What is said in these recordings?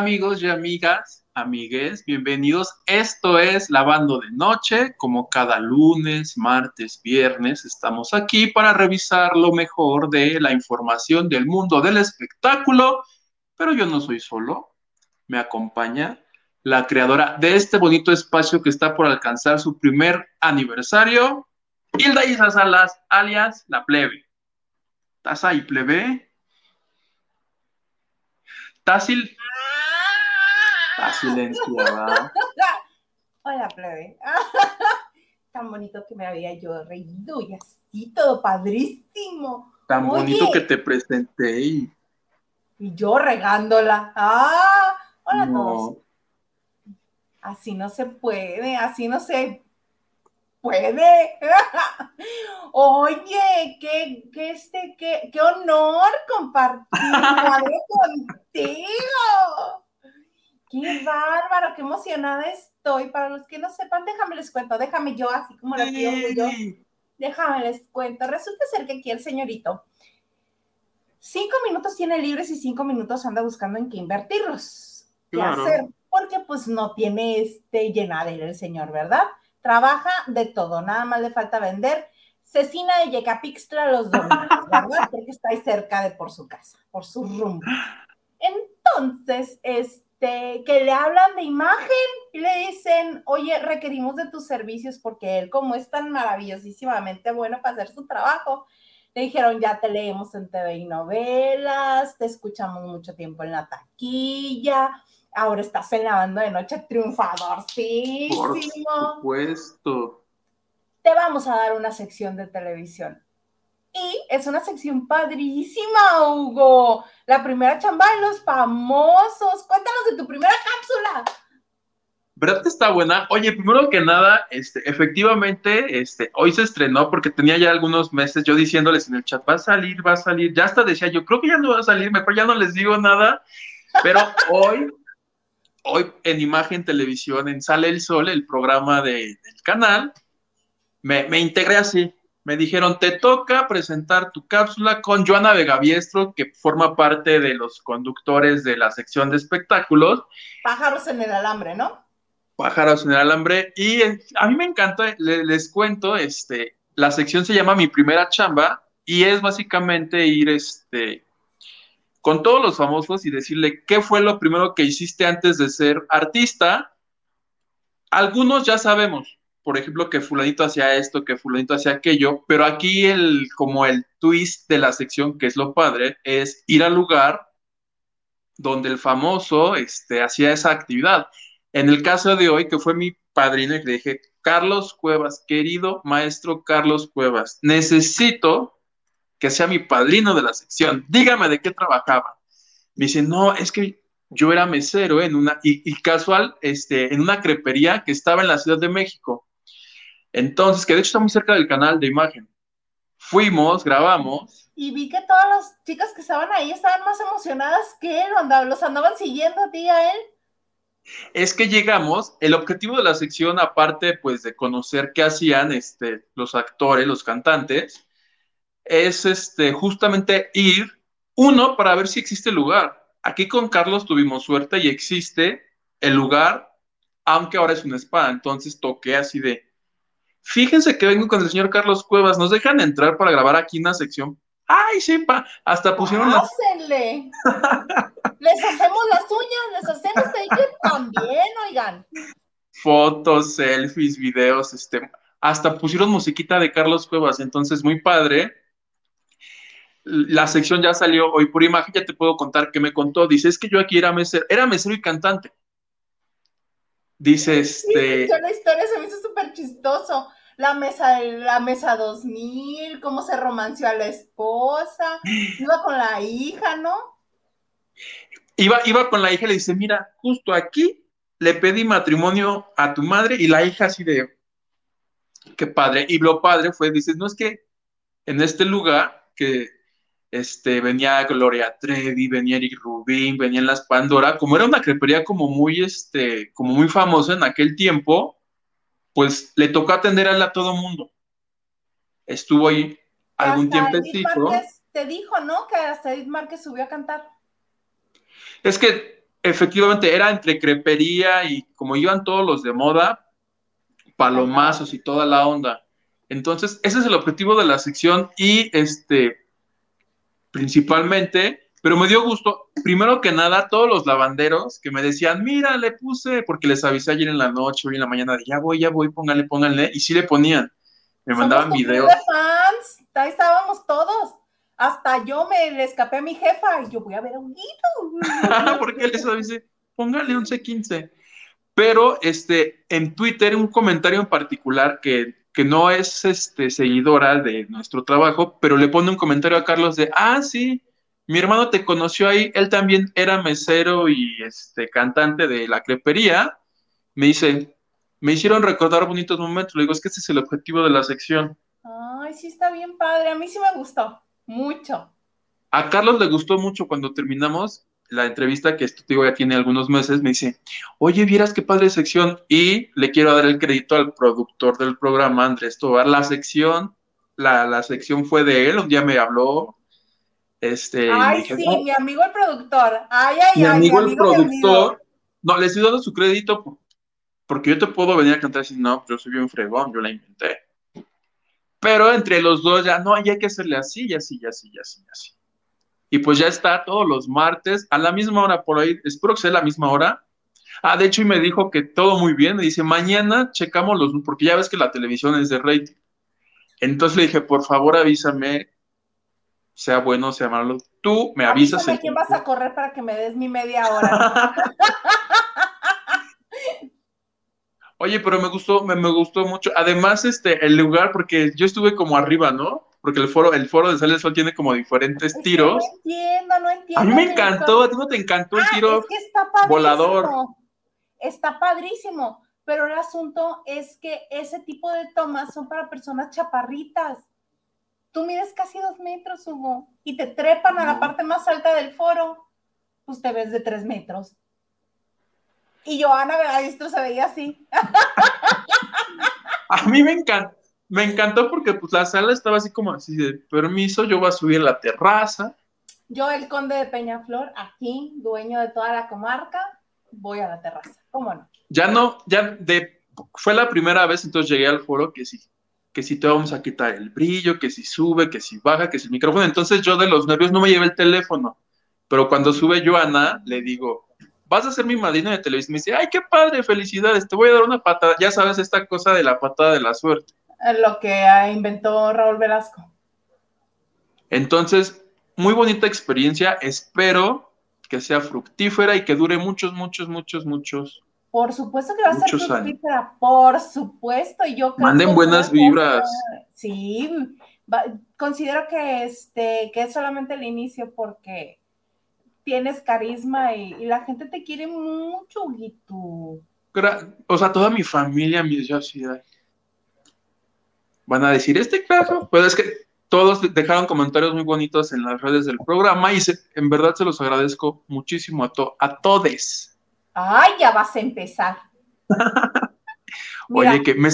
Amigos y amigas, amigues, bienvenidos. Esto es Lavando de Noche, como cada lunes, martes, viernes, estamos aquí para revisar lo mejor de la información del mundo del espectáculo, pero yo no soy solo, me acompaña la creadora de este bonito espacio que está por alcanzar su primer aniversario, Hilda Isa Salas, alias La Plebe. ¿Estás ahí, plebe? Tácil. Silenciada. Hola, plebe. Tan bonito que me había yo reído y así, todo padrísimo. Tan bonito que te presenté y Y yo regándola. ¡Ah! Hola no. todos. Así no se puede, así no se puede. Oye, qué, qué, este, qué, qué honor compartir contigo. Qué bárbaro, qué emocionada estoy. Para los que no sepan, déjame les cuento, déjame yo, así como la tío yo. Déjame les cuento. Resulta ser que aquí el señorito, cinco minutos tiene libres y cinco minutos anda buscando en qué invertirlos. ¿Qué Claro. hacer? Porque pues no tiene este llenadero el señor, ¿verdad? Trabaja de todo, nada más le falta vender cecina de Yecapixtla los domingos, ¿verdad? Porque está ahí cerca de por su casa, por su rumbo. Entonces, este, que le hablan de imagen y le dicen, oye, requerimos de tus servicios porque él, como es tan maravillosísimamente bueno para hacer su trabajo, le dijeron, ya te leemos en TV y novelas, te escuchamos mucho tiempo en la taquilla, ahora estás en la banda de noche Por triunfadorcísimo supuesto. te vamos a dar una sección de televisión. Y es una sección padrísima, Hugo. La primera chamba de los famosos. Cuéntanos de tu primera cápsula. ¿Verdad que está buena? Oye, primero que nada, este, efectivamente, este, hoy se estrenó porque tenía ya algunos meses yo diciéndoles en el chat, va a salir, va a salir. Ya hasta decía yo, creo que ya no va a salir, mejor ya no les digo nada. Pero hoy, hoy en Imagen Televisión, en Sale el Sol, el programa de- del canal, me, me integré así. Me dijeron, te toca presentar tu cápsula con Joana Vegaviestro, que forma parte de los conductores de la sección de espectáculos. Pájaros en el alambre, ¿no? Pájaros en el alambre. Y eh, a mí me encanta, le- les cuento, este, la sección se llama Mi Primera Chamba y es básicamente ir este, con todos los famosos y decirle qué fue lo primero que hiciste antes de ser artista. Algunos ya sabemos, por ejemplo, que fulanito hacía esto, que fulanito hacía aquello, pero aquí el, como el twist de la sección, que es lo padre, es ir al lugar donde el famoso este, hacía esa actividad. En el caso de hoy, que fue mi padrino, y le dije, Carlos Cuevas, querido maestro Carlos Cuevas, necesito que sea mi padrino de la sección. Dígame de qué trabajaba. Me dice, no, es que yo era mesero en una, y, y casual, este, en una crepería que estaba en la Ciudad de México. Entonces, que de hecho está muy cerca del canal de imagen. Fuimos, grabamos, Y vi que todas las chicas que estaban ahí estaban más emocionadas que él. los andaban siguiendo a ti a él. es que llegamos, el objetivo de la sección, aparte pues de conocer qué hacían este, los actores, los cantantes, es este, justamente ir, uno, para ver si existe lugar. Aquí con Carlos tuvimos suerte y existe el lugar, aunque ahora es un spa, entonces toqué así de, fíjense que vengo con el señor Carlos Cuevas, ¿nos dejan entrar para grabar aquí una sección? Ay, sí, pa, hasta pusieron las les hacemos las uñas, les hacemos pedicure también, oigan. fotos, selfies, videos, este, hasta pusieron musiquita de Carlos Cuevas, entonces muy padre. La sección ya salió hoy por imagen, ya te puedo contar qué me contó. Dice, es que yo aquí era mesero, era mesero y cantante. Dice, este, la historia se me hizo súper chistoso. La mesa, la mesa 2000, cómo se romanció a la esposa, iba con la hija, ¿no? iba, iba con la hija y le dice, mira, justo aquí le pedí matrimonio a tu madre y la hija así de, qué padre. Y lo padre fue, dices, no es que en este lugar que este, venía Gloria Trevi, venía Eric Rubin, venían las Pandora, como era una crepería como muy, este, como muy famosa en aquel tiempo, pues le tocó atender a él a todo mundo. Estuvo ahí algún Hasta tiempecito. Márquez te dijo, ¿no? Que hasta Edith Márquez subió a cantar. Es que efectivamente era entre crepería y como iban todos los de moda, palomazos y toda la onda. Entonces, ese es el objetivo de la sección y este, principalmente, pero me dio gusto, primero que nada, todos los lavanderos que me decían, mira, le puse, porque les avisé ayer en la noche, hoy en la mañana, de ya voy, ya voy, póngale, pónganle, y sí le ponían. Me mandaban videos. fans, ahí estábamos todos. Hasta yo me le escapé a mi jefa y yo voy a ver a un guito. porque les avisé, póngale 11-15. Pero este, en Twitter, un comentario en particular que, que no es este, seguidora de nuestro trabajo, pero le pone un comentario a Carlos de, ah, sí, mi hermano te conoció ahí, él también era mesero y este, cantante de la crepería. Me dice, me hicieron recordar bonitos momentos. Le digo, es que ese es el objetivo de la sección. Ay, sí está bien padre. A mí sí me gustó. Mucho. A Carlos le gustó mucho cuando terminamos la entrevista, que esto digo ya tiene algunos meses, me dice, oye, vieras qué padre sección. Y le quiero dar el crédito al productor del programa, Andrés Tobar. La sección, la, la sección fue de él, un día me habló, este, ay, sí, mi amigo el productor. Ay, ay, mi amigo el productor. No, le estoy dando su crédito porque yo te puedo venir a cantar y decir, no, yo soy bien fregón, yo la inventé. Pero entre los dos ya, no, ya hay que hacerle así, y así, y así, y así, y así. Y pues ya está todos los martes, a la misma hora por ahí, espero que sea la misma hora. Ah, de hecho, y me dijo que todo muy bien, me dice, mañana checamos los, porque ya ves que la televisión es de rating. Entonces le dije, por favor avísame sea bueno, sea malo, tú me avisas. ¿A quién vas a correr para que me des mi media hora? Oye, pero me gustó, me, gustó mucho. Además, este, el lugar, porque yo estuve como arriba, ¿no? Porque el foro, el foro de Sale Sol tiene como diferentes tiros. No entiendo, no entiendo. A mí me encantó, a ti no te encantó el ah, tiro volador. Está padrísimo, pero el asunto es que ese tipo de tomas son para personas chaparritas. Tú mides casi dos metros, Hugo, y te trepan a la parte más alta del foro, pues te ves de tres metros. Y Joana, esto se veía así. a mí me encantó, me encantó porque pues la sala estaba así como así de permiso, yo voy a subir a la terraza. Yo, el conde de Peñaflor, aquí, dueño de toda la comarca, voy a la terraza. ¿Cómo no? Ya no, ya de, fue la primera vez, entonces llegué al foro que sí, que si te vamos a quitar el brillo, que si sube, que si baja, que si el micrófono. Entonces yo de los nervios no me llevé el teléfono, pero cuando sube Joana, le digo, vas a ser mi madrina de televisión. Me dice, ay, qué padre, felicidades, te voy a dar una patada. Ya sabes, esta cosa de la patada de la suerte. Lo que inventó Raúl Velasco. Entonces, muy bonita experiencia. Espero que sea fructífera y que dure muchos, muchos, muchos, muchos por supuesto que va a ser fructífera, por supuesto. Y yo Manden buenas vibras. Sí, considero que este que es solamente el inicio porque tienes carisma y, la gente te quiere mucho, Guito. O sea, toda mi familia, mi ciudad van a decir este caso, pues es que todos dejaron comentarios muy bonitos en las redes del programa y en verdad se los agradezco muchísimo a, to a todos. Ay, ya vas a empezar. Oye, que me,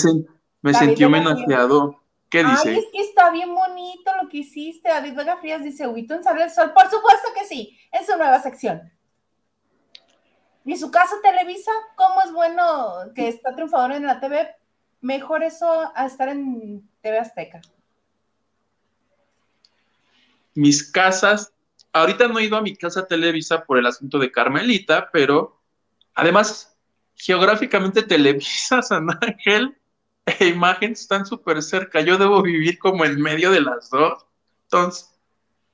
me sentí homenajeado. ¿Qué dice? Ay, es que está bien bonito lo que hiciste. David Vega Frías dice, Huito en Sale el Sol. Por supuesto que sí, en su nueva sección. ¿Y su casa Televisa? ¿Cómo es bueno que está triunfador en la TV? Mejor eso a estar en TV Azteca. Mis casas, ahorita no he ido a mi casa Televisa por el asunto de Carmelita, pero Además, geográficamente Televisa, San Ángel e Imagen están súper cerca. Yo debo vivir como en medio de las dos. Entonces,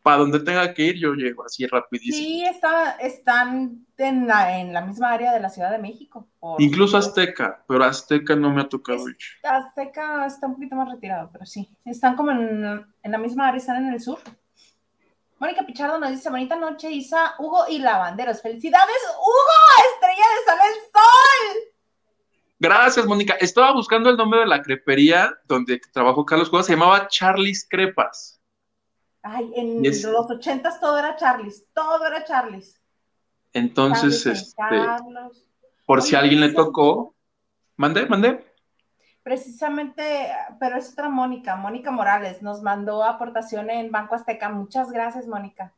para donde tenga que ir, yo llego así rapidísimo. Sí, están en la, en la misma área de la Ciudad de México. Incluso Azteca, pero Azteca no me ha tocado ir. Azteca está un poquito más retirado, pero sí. Están como en, en la misma área, están en el sur. Mónica Pichardo nos dice, bonita noche, Isa, Hugo y Lavanderos. ¡Felicidades, Hugo! ¡Estrella de Sol el Sol! Gracias, Mónica. Estaba buscando el nombre de la crepería donde trabajó Carlos Cuevas, se llamaba Charlie's Crepas. Ay, en los ochentas todo era Charlie's, todo era Charlie's. Entonces, este, por si a alguien le tocó, mande, mande precisamente, pero es otra Mónica, Mónica Morales, nos mandó aportación en Banco Azteca. Muchas gracias, Mónica.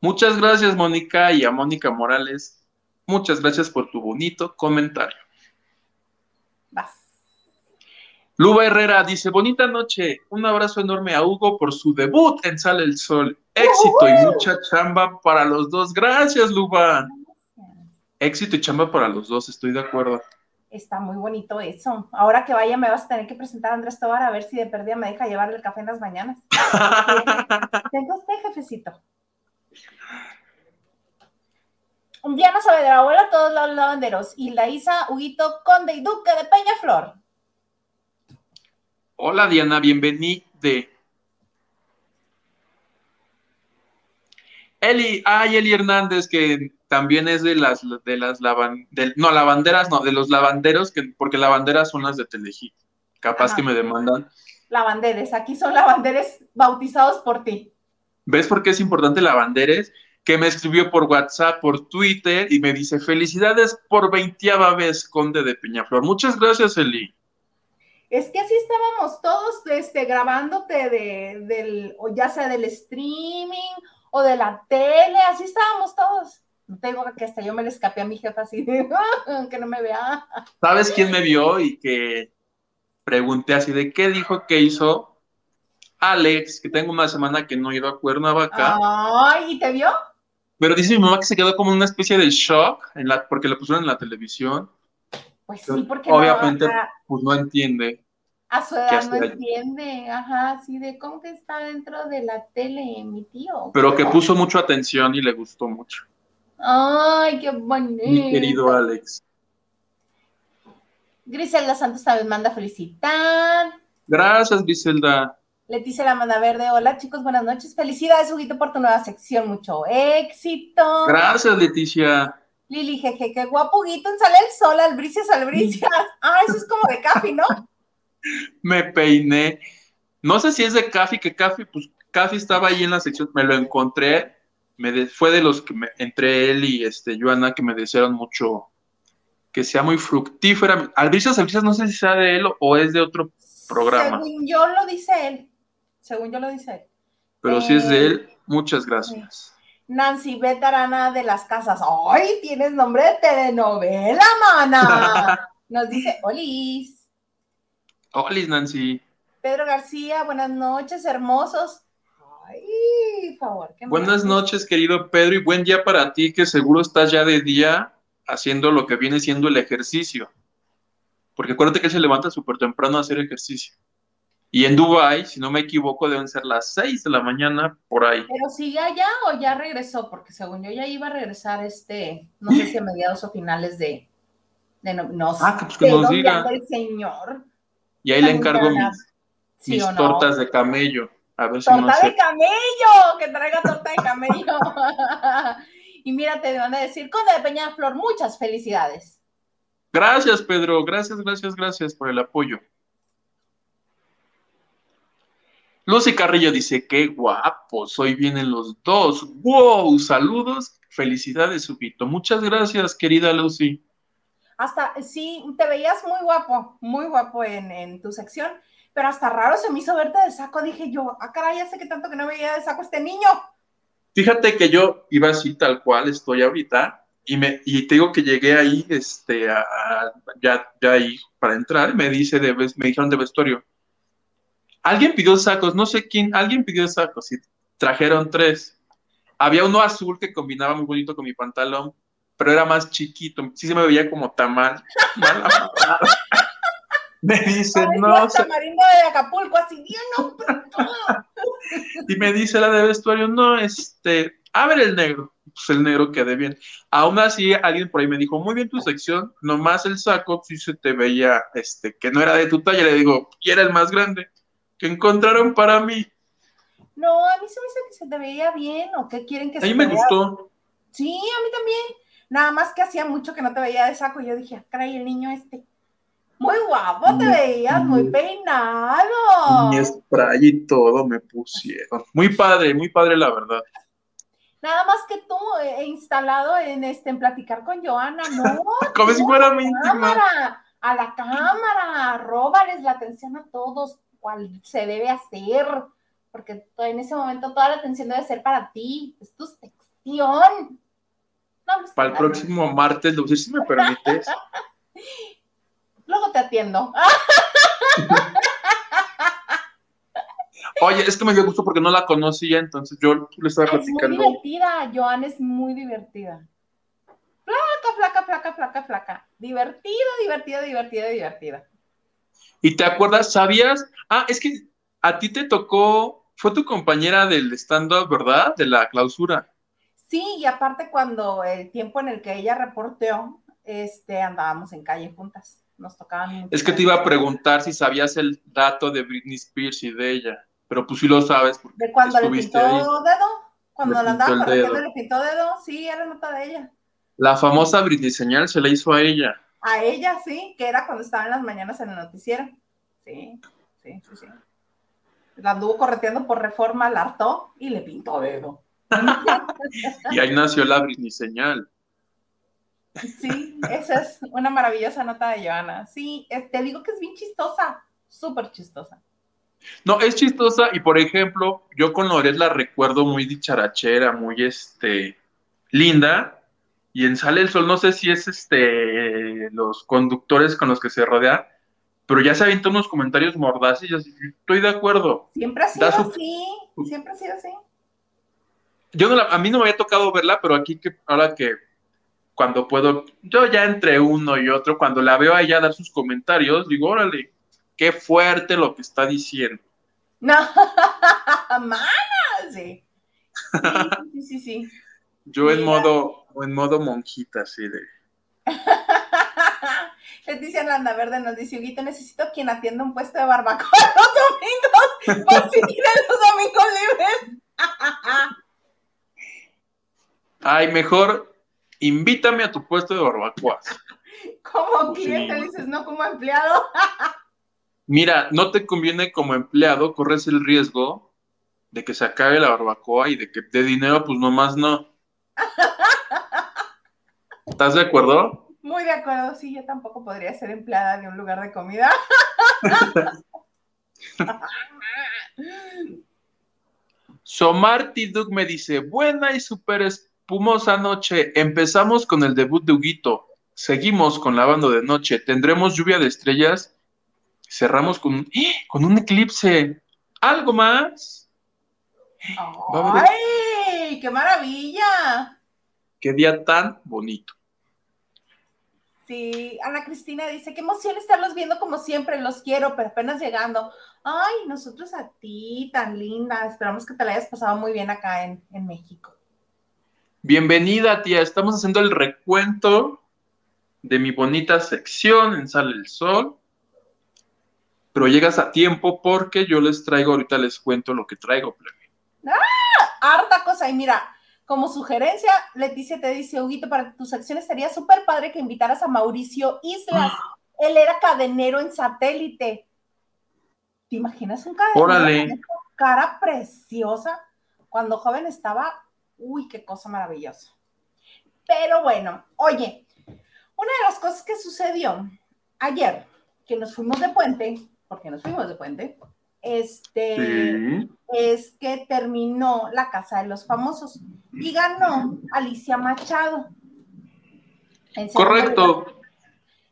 Muchas gracias, Mónica, y a Mónica Morales. Muchas gracias por tu bonito comentario. Vas. Luba Herrera dice, bonita noche, un abrazo enorme a Hugo por su debut en Sale el Sol. Éxito y mucha chamba para los dos. Gracias, Luba. Éxito y chamba para los dos, estoy de acuerdo. Está muy bonito eso. Ahora que vaya me vas a tener que presentar a Andrés Tobar a ver si de perdida me deja llevar el café en las mañanas. Tengo usted, jefecito. Un de la abuela todos los lavanderos. Y la Isa, Huguito, Conde y Duque de Peñaflor. Hola Diana, bienvenida. Eli, ay, Eli Hernández, que también es de las de las lavan, no, lavanderas, no, de los lavanderos, que, porque lavanderas son las de Telehit. Capaz que me demandan. Lavanderes, aquí son lavanderes bautizados por ti. ¿Ves por qué es importante lavanderes? Que me escribió por WhatsApp, por Twitter y me dice: Felicidades por veintiava vez, Conde de Peñaflor. Muchas gracias, Eli. Es que así estábamos todos este, grabándote de, del, o ya sea del streaming o de la tele, así estábamos todos. Tengo que hasta yo me le escapé a mi jefa así de que no me vea. ¿Sabes quién me vio y que pregunté así de qué dijo que hizo? Alex, que tengo una semana que no he ido a Cuernavaca. Ay, ¿y te vio? Pero dice mi mamá que se quedó como una especie de shock en la, porque lo pusieron en la televisión. Pues sí, porque obviamente pues no entiende. A su edad no entiende, ajá, así de cómo que está dentro de la tele mi tío. Pero que puso mucho atención y le gustó mucho. Ay, qué bonito. Mi querido Alex. Griselda Santos también manda felicitar. Gracias, Griselda. Leticia La Manda Verde, hola chicos, buenas noches. Felicidades, Huguito, por tu nueva sección, mucho éxito. Gracias, Leticia. Lili, jeje, qué guapo, Huguito, sale el sol, albricias, albricias. Ah, eso es como de café, ¿no? Me peiné. No sé si es de Café, que Café, pues Café estaba ahí en la sección, me lo encontré, me fue de los que me, entre él y este Joana que me desearon mucho que sea muy fructífera. Albricias, Albricias, no sé si sea de él o es de otro programa. Según yo lo dice él, según yo lo dice él. Pero si es de eh, él, muchas gracias. Nancy Betarana de las Casas. ¡Ay, tienes nombre de telenovela, mana! Nos dice Olis. Hola, Nancy. Pedro García, buenas noches, hermosos. Ay, favor. buenas noches, querido Pedro, y buen día para ti, que seguro estás ya de día haciendo lo que viene siendo el ejercicio. Porque acuérdate que se levanta súper temprano a hacer ejercicio. Y en Dubai, si no me equivoco, deben ser las 6 de la mañana por ahí. Pero sigue allá o ya regresó, porque según yo ya iba a regresar este, no sé si a mediados o finales de, de no, no ah, pues que nos diga. el señor. Y ahí le encargo mis, tortas de camello. A ver si ¡Torta de camello! ¡Que traiga torta de camello! y mira, te van a decir, Conde de Peñaflor, muchas felicidades. Gracias, Pedro. Gracias, gracias, gracias por el apoyo. Lucy Carrillo dice, qué guapo, hoy vienen los dos. ¡Wow! Saludos, felicidades, Subito. Muchas gracias, querida Lucy hasta, sí, te veías muy guapo, muy guapo en, tu sección, pero hasta raro se me hizo verte de saco. Dije yo, ah, caray, sé que tanto que no veía de saco este niño. Fíjate que yo iba así tal cual estoy ahorita y me y te digo que llegué ahí, este, ya, ya ahí para entrar, me dice de, me dijeron de vestuario. Alguien pidió sacos, no sé quién, alguien pidió sacos y trajeron tres. Había uno azul que combinaba muy bonito con mi pantalón, pero era más chiquito, sí se me veía como tamal. me dice, no. tamarindo de Acapulco, así bien, no, Y me dice la de vestuario, no, este, a ver el negro. Pues el negro quede bien. Aún así, alguien por ahí me dijo, muy bien tu sección, nomás el saco, si se te veía, este, que no era de tu talla. Le digo, y era el más grande que encontraron para mí. No, a mí se me dice que se te veía bien, o qué quieren que se A mí me gustó. Sí, a mí también. Nada más que hacía mucho que no te veía de saco y yo dije, caray, el niño este. Muy guapo te veías, muy peinado. Mi spray y todo me pusieron. Muy padre, muy padre la verdad. Nada más que tú he eh, instalado en este en platicar con Joana, no. Como si fuera mi cámara, A la cámara, róbales la atención a todos, cual se debe hacer, porque en ese momento toda la atención debe ser para ti, es tu sección. Pues, Para el próximo martes, si me permites. Luego te atiendo. Oye, es que me dio gusto porque no la conocía, entonces yo le estaba Es muy platicando. divertida, Joan es muy divertida. Flaca, flaca, flaca, flaca, flaca. Divertida, divertida, divertida, divertida. ¿Y te acuerdas? ¿Sabías? Ah, es que a ti te tocó, fue tu compañera del stand-up, ¿verdad? De la clausura. Sí, y aparte cuando el tiempo en el que ella reporteó, este, andábamos en calle juntas. Nos tocaban. Es que te iba a preguntar si sabías el dato de Britney Spears y de ella, pero pues sí lo sabes porque ¿De cuando le pintó ahí. dedo? Cuando Le la andaba dedo. le pintó dedo, sí, era nota de ella. La famosa Britney señal se la hizo a ella. A ella, sí, que era cuando estaba en las mañanas en el noticiero. Sí, sí, sí, sí. La anduvo correteando por reforma, la hartó y le pintó dedo. Y ahí nació la Britney señal. Sí, esa es una maravillosa nota de Joana. Sí, es- te digo que es bien chistosa, súper chistosa. No, es chistosa y por ejemplo, yo con Loret la recuerdo muy dicharachera, muy este linda. Y en Sale el Sol, no sé si es este los conductores con los que se rodea, pero ya se avienta unos comentarios mordaces y yo así, estoy de acuerdo. Siempre ha sido su- así, siempre ha sido así. Yo no la- a mí no me había tocado verla, pero aquí que ahora que cuando puedo, yo ya entre uno y otro, cuando la veo a ella dar sus comentarios, digo, órale, qué fuerte lo que está diciendo. No, mana, sí. Sí, sí, sí, sí. Yo en modo, en modo monjita, así de. Leticia Landa Verde nos dice, Huguito, necesito quien atienda un puesto de barbacoa los domingos, por si tienen los domingos libres. Ay, mejor invítame a tu puesto de barbacoa. Como Sí. cliente, dices, no como empleado. Mira, no te conviene como empleado, corres el riesgo de que se acabe la barbacoa y de que de dinero, pues nomás no. ¿Estás de acuerdo? Muy de acuerdo, sí, yo tampoco podría ser empleada de un lugar de comida. Somarty Duke me dice, buena y súper espumosa noche. Empezamos con el debut de Huguito. Seguimos con la banda de noche. Tendremos lluvia de estrellas. Cerramos con, un- ¡eh! con un eclipse. ¿Algo más? ¡Ay! ¡Qué maravilla! Qué día tan bonito. Sí, Ana Cristina dice, qué emoción estarlos viendo como siempre, los quiero, pero apenas llegando. Ay, nosotros a ti, tan linda. Esperamos que te la hayas pasado muy bien acá en, en México. Bienvenida, tía. Estamos haciendo el recuento de mi bonita sección en Sale el Sol. Pero llegas a tiempo porque yo les traigo, ahorita les cuento lo que traigo, plebe. Harta cosa. Y mira, como sugerencia, Leticia te dice, Huguito, para tu sección estaría súper padre que invitaras a Mauricio Islas. Él era cadenero en satélite. ¿Te imaginas un cadenero Órale. cara preciosa? Cuando joven estaba, uy, qué cosa maravillosa. Pero bueno, oye, una de las cosas que sucedió ayer, que nos fuimos de puente, porque nos fuimos de puente, este, Sí. es que terminó la Casa de los Famosos y ganó Alicia Machado. En segundo lugar- Correcto.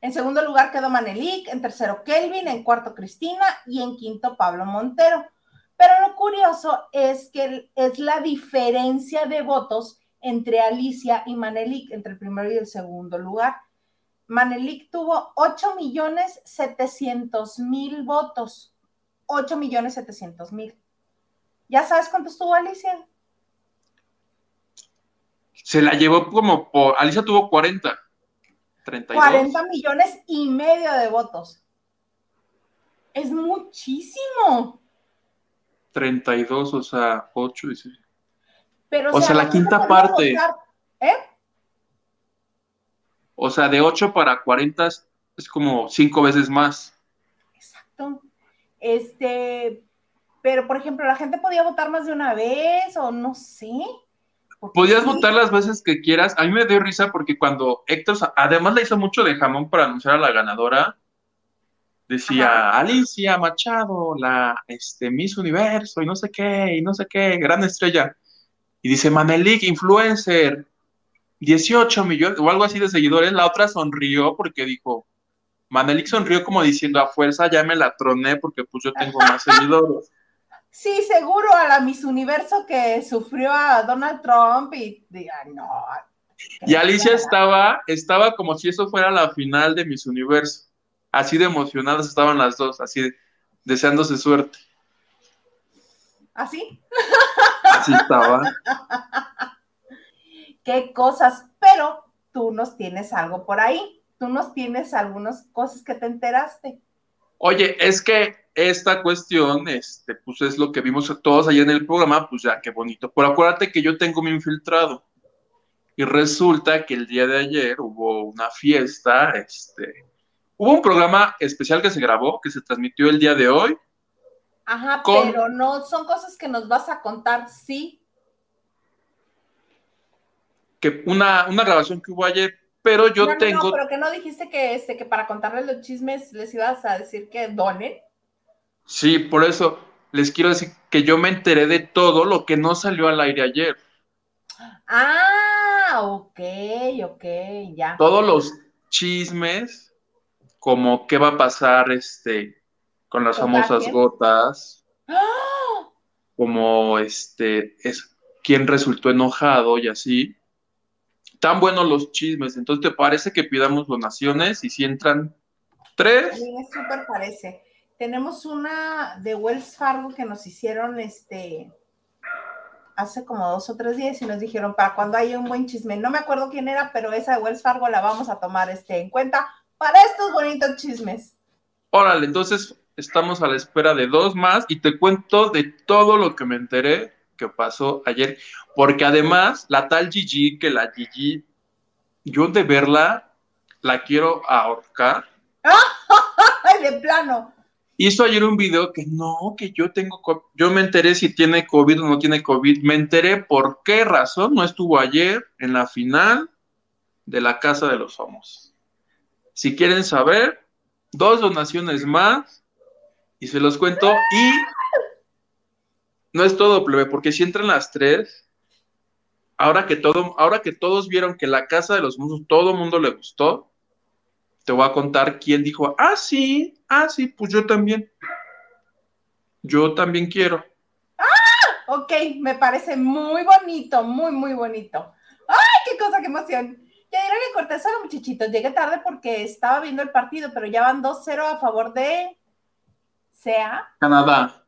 en segundo lugar quedó Manelik, en tercero Kelvin, en cuarto Cristina y en quinto Pablo Montero. Pero lo curioso es que es la diferencia de votos entre Alicia y Manelik, entre el primero y el segundo lugar. Manelik tuvo 8 millones 700 mil votos. 8 millones 700 mil. ¿Ya sabes cuántos tuvo Alicia? Se la llevó como por. Alicia tuvo 40. 32. 40 millones y medio de votos. Es muchísimo. 32, o sea, 8. y sí. Pero, O sea, la quinta parte. votar, ¿Eh? O sea, de 8 para 40 es como 5 veces más. Exacto. Este, pero por ejemplo, la gente podía votar más de una vez o no sé. Podías sí, votar las veces que quieras. A mí me dio risa porque cuando Héctor, además le hizo mucho de jamón para anunciar a la ganadora, decía Alicia Machado, la este, Miss Universo y no sé qué, y no sé qué, gran estrella. Y dice Manelik, influencer. 18 millones o algo así de seguidores. La otra sonrió porque dijo, Manelik sonrió como diciendo, a fuerza ya me la troné porque pues yo tengo más seguidores. Sí, seguro a la Miss Universo que sufrió a Donald Trump y diga, no. Y Alicia estaba, estaba como si eso fuera la final de Miss Universo. Así de emocionadas estaban las dos, así deseándose suerte. ¿Así? Así estaba. Qué cosas, pero tú nos tienes algo por ahí. Tú nos tienes algunas cosas que te enteraste. Oye, es que esta cuestión, este, pues es lo que vimos todos ayer en el programa, pues ya qué bonito. Pero acuérdate que yo tengo mi infiltrado. Y resulta que el día de ayer hubo una fiesta, este, hubo un programa especial que se grabó, que se transmitió el día de hoy. Ajá, pero no son cosas que nos vas a contar, sí. Que una, una grabación que hubo ayer, pero yo no, no, tengo. No, pero que no dijiste que, este, que para contarles los chismes les ibas a decir que donen. Sí, por eso les quiero decir que yo me enteré de todo lo que no salió al aire ayer. Ah, ok, ok, ya. Todos los chismes, como qué va a pasar este con las famosas gotas, ¡Ah! como este es quién resultó enojado y así. Tan buenos los chismes, entonces te parece que pidamos donaciones y si entran tres. Sí, súper parece. Tenemos una de Wells Fargo que nos hicieron este hace como dos o tres días y nos dijeron para cuando haya un buen chisme. No me acuerdo quién era, pero esa de Wells Fargo la vamos a tomar este, en cuenta para estos bonitos chismes. Órale, entonces estamos a la espera de dos más y te cuento de todo lo que me enteré que pasó ayer, porque además la tal Gigi, que la Gigi, yo de verla la quiero ahorcar. de plano. Hizo ayer un video que no, que yo tengo, yo me enteré si tiene COVID o no tiene COVID, me enteré por qué razón no estuvo ayer en la final de la Casa de los Homos. Si quieren saber, dos donaciones más y se los cuento y no es todo, plebe, porque si entran las tres, ahora que todo, ahora que todos vieron que la Casa de los Homos todo mundo le gustó, te voy a contar quién dijo, ah, sí, ah, sí, pues yo también. Yo también quiero. ¡Ah! Ok, me parece muy bonito, muy, muy bonito. ¡Ay, qué cosa, qué emoción! Corté solo, muchachitos. Llegué tarde porque estaba viendo el partido, pero ya van 2-0 a favor de SEA. Canadá.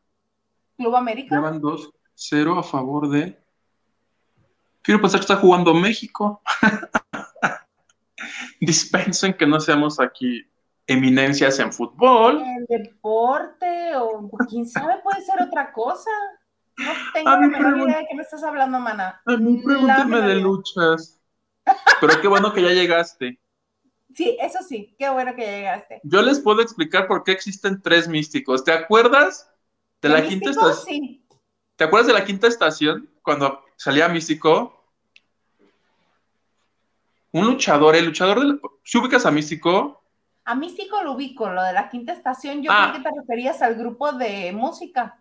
Club América. Ya van 2-0 a favor de. Quiero pensar que está jugando México. dispensen que no seamos aquí eminencias en fútbol. En deporte, o quién sabe, puede ser otra cosa. No tengo la menor idea de qué me estás hablando, mana. A mí pregúntame de luchas. Pero qué bueno que ya llegaste. Sí, eso sí, qué bueno que ya llegaste. Yo les puedo explicar por qué existen tres místicos. ¿Te acuerdas de la quinta estación? Sí. ¿Te acuerdas de la quinta estación cuando salía Místico? un luchador, el luchador del... ¿Se ubicas a Místico? A Místico lo ubico, lo de la quinta estación, yo ah. creo que te referías al grupo de música.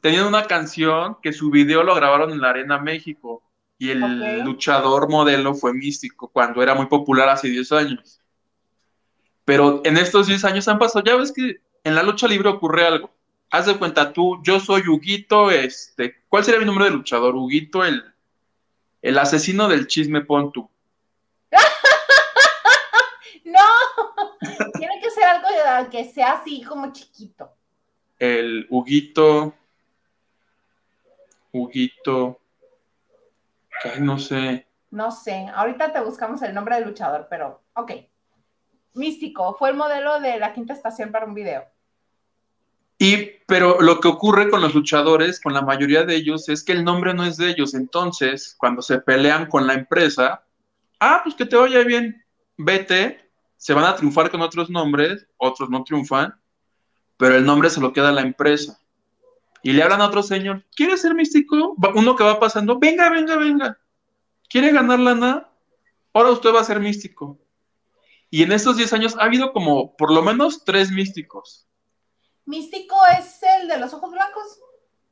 Tenían una canción que su video lo grabaron en la Arena México y el luchador modelo fue Místico cuando era muy popular hace 10 años. Pero en estos 10 años han pasado, ya ves que en la lucha libre ocurre algo. Haz de cuenta tú, yo soy Huguito, este, ¿cuál sería mi nombre de luchador? Huguito, el, el asesino del chisme, pon tú. no, tiene que ser algo que sea así como chiquito. El Huguito, Huguito, ay, no sé. No sé, ahorita te buscamos el nombre del luchador, pero ok. Místico, fue el modelo de la quinta estación para un video. Y, pero lo que ocurre con los luchadores, con la mayoría de ellos, es que el nombre no es de ellos. Entonces, cuando se pelean con la empresa, ah, pues que te vaya bien, vete, se van a triunfar con otros nombres, otros no triunfan, pero el nombre se lo queda a la empresa. Y le hablan a otro señor, ¿quiere ser místico? Uno que va pasando, venga, venga, venga. ¿Quiere ganar lana? Ahora usted va a ser místico. Y en estos 10 años ha habido como por lo menos tres místicos. ¿Místico es el de los ojos blancos?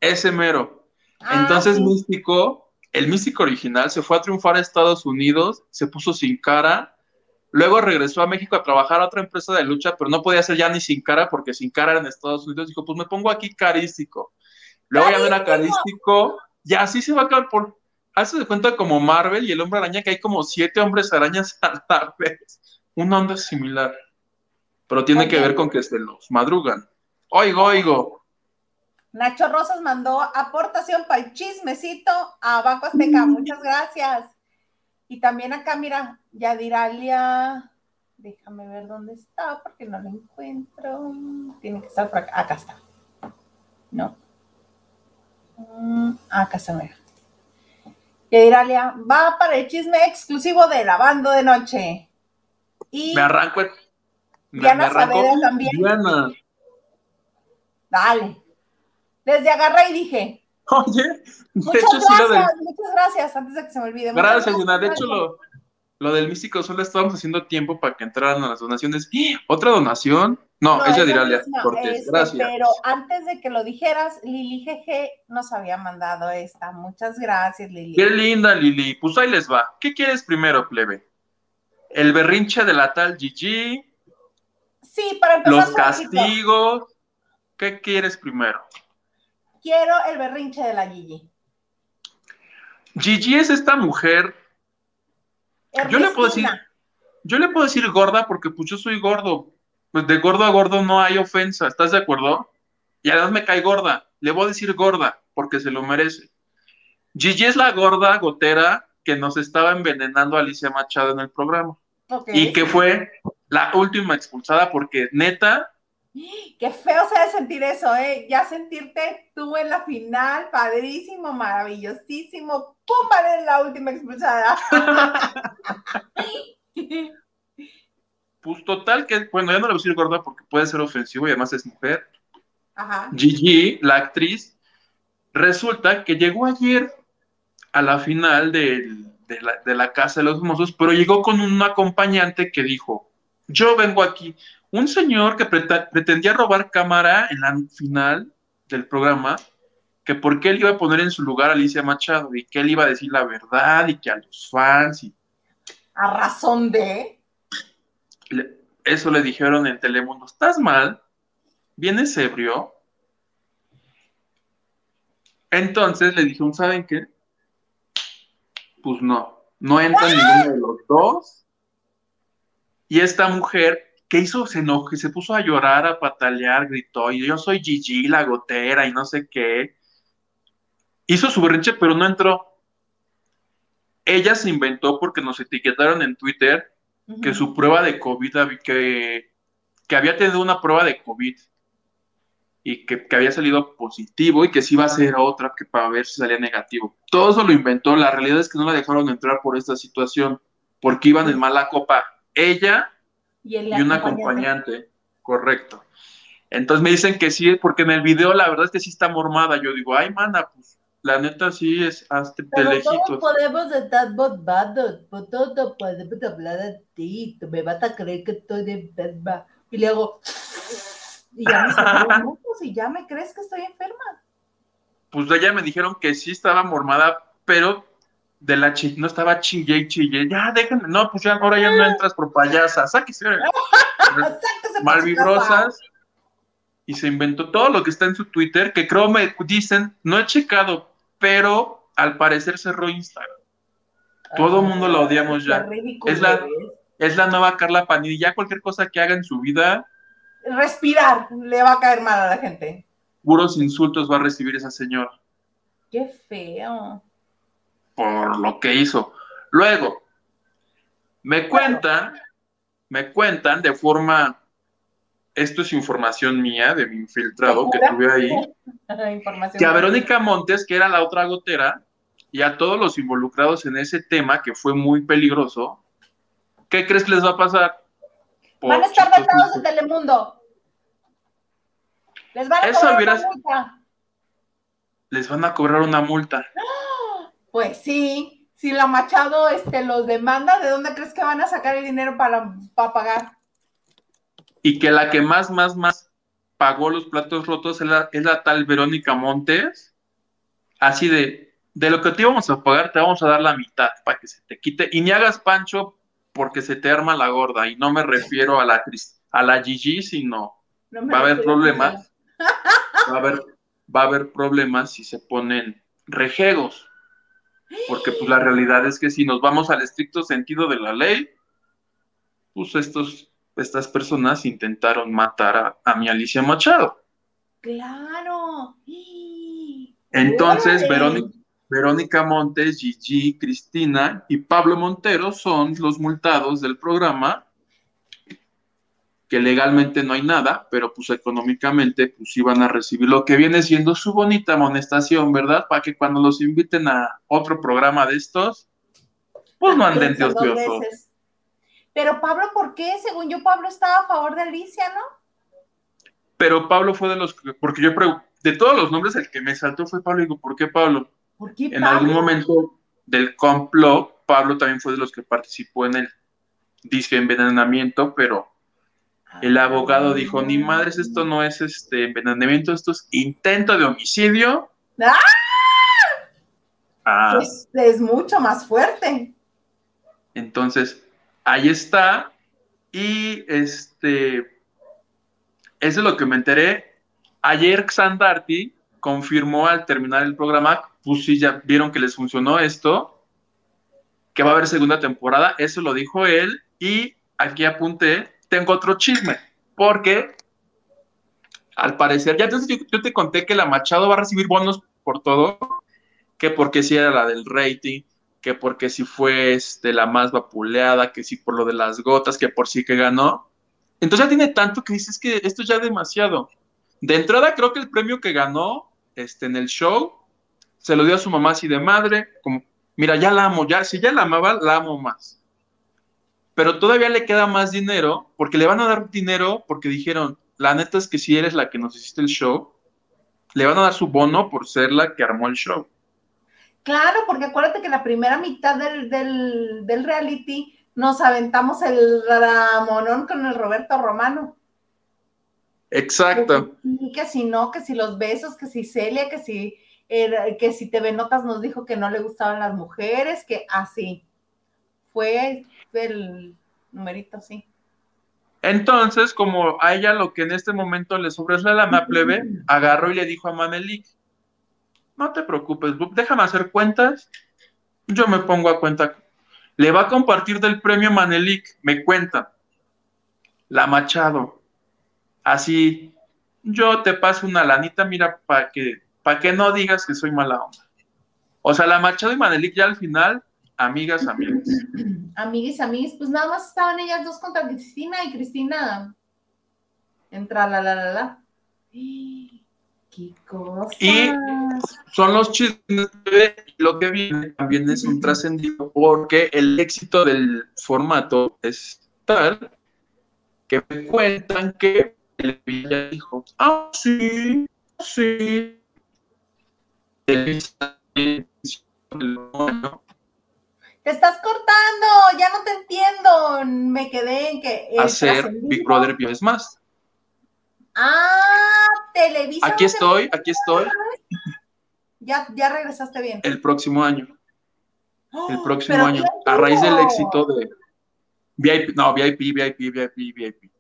Ese mero. Entonces, místico el místico original se fue a triunfar a Estados Unidos, se puso sin cara, luego regresó a México a trabajar a otra empresa de lucha, pero no podía ser ya ni sin cara porque sin cara era en Estados Unidos. Dijo, pues me pongo aquí carístico. Luego ya no era carístico, ya así se va a por... Hace de cuenta como Marvel y el hombre araña que hay como siete hombres arañas a la vez. Una onda similar. Pero tiene que ver con que se los madrugan. Oigo, oigo. Nacho Rosas mandó aportación para el chismecito a Banco Azteca. Muchas gracias. Y también acá, mira, Yadiralia. Déjame ver dónde está, porque no la encuentro. Tiene que estar por acá. Acá está. No. Mm, acá está, mira. Yadiralia va para el chisme exclusivo de Lavando de Noche. Y Me arranco. Me, Diana me arranco. Saavedra también. Diana. Dale. Desde agarré y dije, Oye, de muchas hecho sí lo del... gracias, muchas gracias, antes de que se me olvide. Gracias, Diana. De gracias. hecho, lo, lo del místico solo estábamos haciendo tiempo para que entraran a las donaciones. ¿Otra donación? No, No, es es la Yadiralia misma, Cortés. este, Gracias. Pero antes de que lo dijeras, Lili GG nos había mandado esta. Muchas gracias, Lili. Qué linda, Lili. Pues ahí les va. ¿Qué quieres primero, plebe? ¿El berrinche de la tal Gigi? Sí, para empezar, ¿Los castigos? ¿Qué quieres primero? Quiero el berrinche de la Gigi. Gigi es esta mujer. Yo le puedo decir, yo le puedo decir gorda porque pues yo soy gordo. Pues de gordo a gordo no hay ofensa, ¿estás de acuerdo? Y además me cae gorda. Le voy a decir gorda porque se lo merece. Gigi es la gorda gotera que nos estaba envenenando a Alicia Machado en el programa. Y que fue la última expulsada porque neta, Qué feo se ha de sentir eso, ¿eh? Ya sentirte tú en la final, padrísimo, maravillosísimo. ¡Pum! Vale, la última expulsada. pues total que, bueno, ya no le voy a decir gorda porque puede ser ofensivo y además es mujer. Ajá. Gigi, la actriz, resulta que llegó ayer a la final del- de, la, de la Casa de los Famosos, pero llegó con un acompañante que dijo, yo vengo aquí, un señor que pretendía robar cámara en la final del programa, que porque él iba a poner en su lugar a Alicia Machado y que él iba a decir la verdad y que a los fans y A razón de. eso le dijeron en Telemundo, estás mal, vienes ebrio. Entonces le dijeron, ¿saben qué? Pues no, no entra ninguno de los dos. Y esta mujer, que hizo? Se enojó, se puso a llorar, a patalear, gritó, y yo soy Gigi, la gotera, y no sé qué. Hizo su berrinche, pero no entró. Ella se inventó porque nos etiquetaron en Twitter que su prueba de COVID, que, que había tenido una prueba de COVID y que, que había salido positivo y que sí iba a hacer otra que para ver si salía negativo. Todo eso lo inventó. La realidad es que no la dejaron entrar por esta situación porque iban en mala copa ella Y, el y un acompañante. Correcto. Entonces me dicen que sí, porque en el video la verdad es que sí está mormada. Yo digo, ay, mana, pues la neta sí es hasta de Pero lejitos. todos podemos estar bombados, por todo podemos hablar a ti, tú me vas a creer que estoy enferma. Y le hago, y ya me salió, no, pues si ya me crees que estoy enferma. pues de ella me dijeron que sí estaba mormada, pero de la chi no estaba chille y chille. Ya, déjenme. No, pues ya ahora ya no entras por payasa. Sáquese. Malvibrosas. Y se inventó todo lo que está en su Twitter, que creo me dicen, no he checado, pero al parecer cerró Instagram. Todo el mundo la odiamos ya. ridículo Es la-. Es la nueva Carla Panini. Ya cualquier cosa que haga en su vida, Respirar le va a caer mal a la gente. puros insultos va a recibir esa señora. Qué feo. Por lo que hizo. Luego, me cuentan, me cuentan de forma, esto es información mía, de mi infiltrado que tuve ahí, que a Verónica Montes, que era la otra gotera, y a todos los involucrados en ese tema, que fue muy peligroso, ¿qué crees que les va a pasar? Por Van a estar vetados de Telemundo. Les van a Eso cobrar hubiera- una multa. Les van a cobrar una multa. Pues sí, si la Machado este, los demanda, ¿de dónde crees que van a sacar el dinero para, para pagar? Y que la que más, más, más pagó los platos rotos es la, es la tal Verónica Montes. Así de, de lo que te íbamos a pagar, te vamos a dar la mitad para que se te quite. Y ni hagas pancho porque se te arma la gorda. Y no me refiero a la, a la Gigi, sino va a haber problemas. Va a haber, va a haber problemas si se ponen rejegos. Porque pues la realidad es que si nos vamos al estricto sentido de la ley, pues estos, estas personas intentaron matar a, mi Alicia Machado. Claro. Entonces, Verónica, Verónica Montes, Gigi, Cristina y Pablo Montero son los multados del programa, que legalmente no hay nada, pero pues económicamente pues iban a recibir lo que viene siendo su bonita amonestación, ¿verdad? Para que cuando los inviten a otro programa de estos, pues no anden de ocioso. Pero Pablo, ¿por qué? Según yo, Pablo estaba a favor de Alicia, ¿no? Pero Pablo fue de los que, porque yo, de todos los nombres, el que me saltó fue Pablo. Digo, ¿por qué Pablo? en algún momento del complot, Pablo también fue de los que participó en el disque envenenamiento, pero el abogado dijo, ni madres, esto no es este envenenamiento, esto es intento de homicidio. ¡Ah! ah. Es, mucho más fuerte. Entonces, ahí está. Y este, eso es lo que me enteré. Ayer Xandarti confirmó al terminar el programa pues sí, ya vieron que les funcionó esto, que va a haber segunda temporada, eso lo dijo él, y aquí apunté, tengo otro chisme, porque al parecer, ya entonces yo, te conté que la Machado va a recibir bonos por todo, que porque si era la del rating, que porque si fue este, la más vapuleada, que si por lo de las gotas, que por sí que ganó. Entonces ya tiene tanto que dices que esto ya demasiado. De entrada creo que el premio que ganó este, en el show se lo dio a su mamá así de madre, como, mira, ya la amo, ya, si ya la amaba, la amo más. Pero todavía le queda más dinero, porque le van a dar dinero, porque dijeron, la neta es que si eres la que nos hiciste el show, le van a dar su bono por ser la que armó el show. Claro, porque acuérdate que la primera mitad del, del reality nos aventamos el Ramonón con el Roberto Romano. Exacto. Y que si no, que si los besos, que si Celia, que si que si te ve notas nos dijo que no le gustaban las mujeres, que así. fue el numerito, sí. Entonces, como a ella lo que en este momento le sobra es la plebe, agarró y le dijo a Manelik, no te preocupes, déjame hacer cuentas, yo me pongo a cuenta. Le va a compartir del premio Manelik, me cuenta. La Machado. Así, yo te paso una lanita, mira, para que para que no digas que soy mala onda. O sea, la Machado y Manelik ya al final, amigas, amigas. Amiguis, amiguis, pues nada más estaban ellas dos contra Cristina y Cristina entra la la la la. ¡Qué cosa! Y son los chismes, lo que viene también es un trascendido porque el éxito del formato es tal que me cuentan que el dijo, ah, sí, sí, te estás cortando, ya no te entiendo. Me quedé en que. Hacer Big Brother vio es más. Ah, televisión. Aquí estoy, aquí estoy. Ya, ya regresaste bien. El próximo año. el próximo año. A raíz del éxito de VIP, no, VIP, VIP, VIP, VIP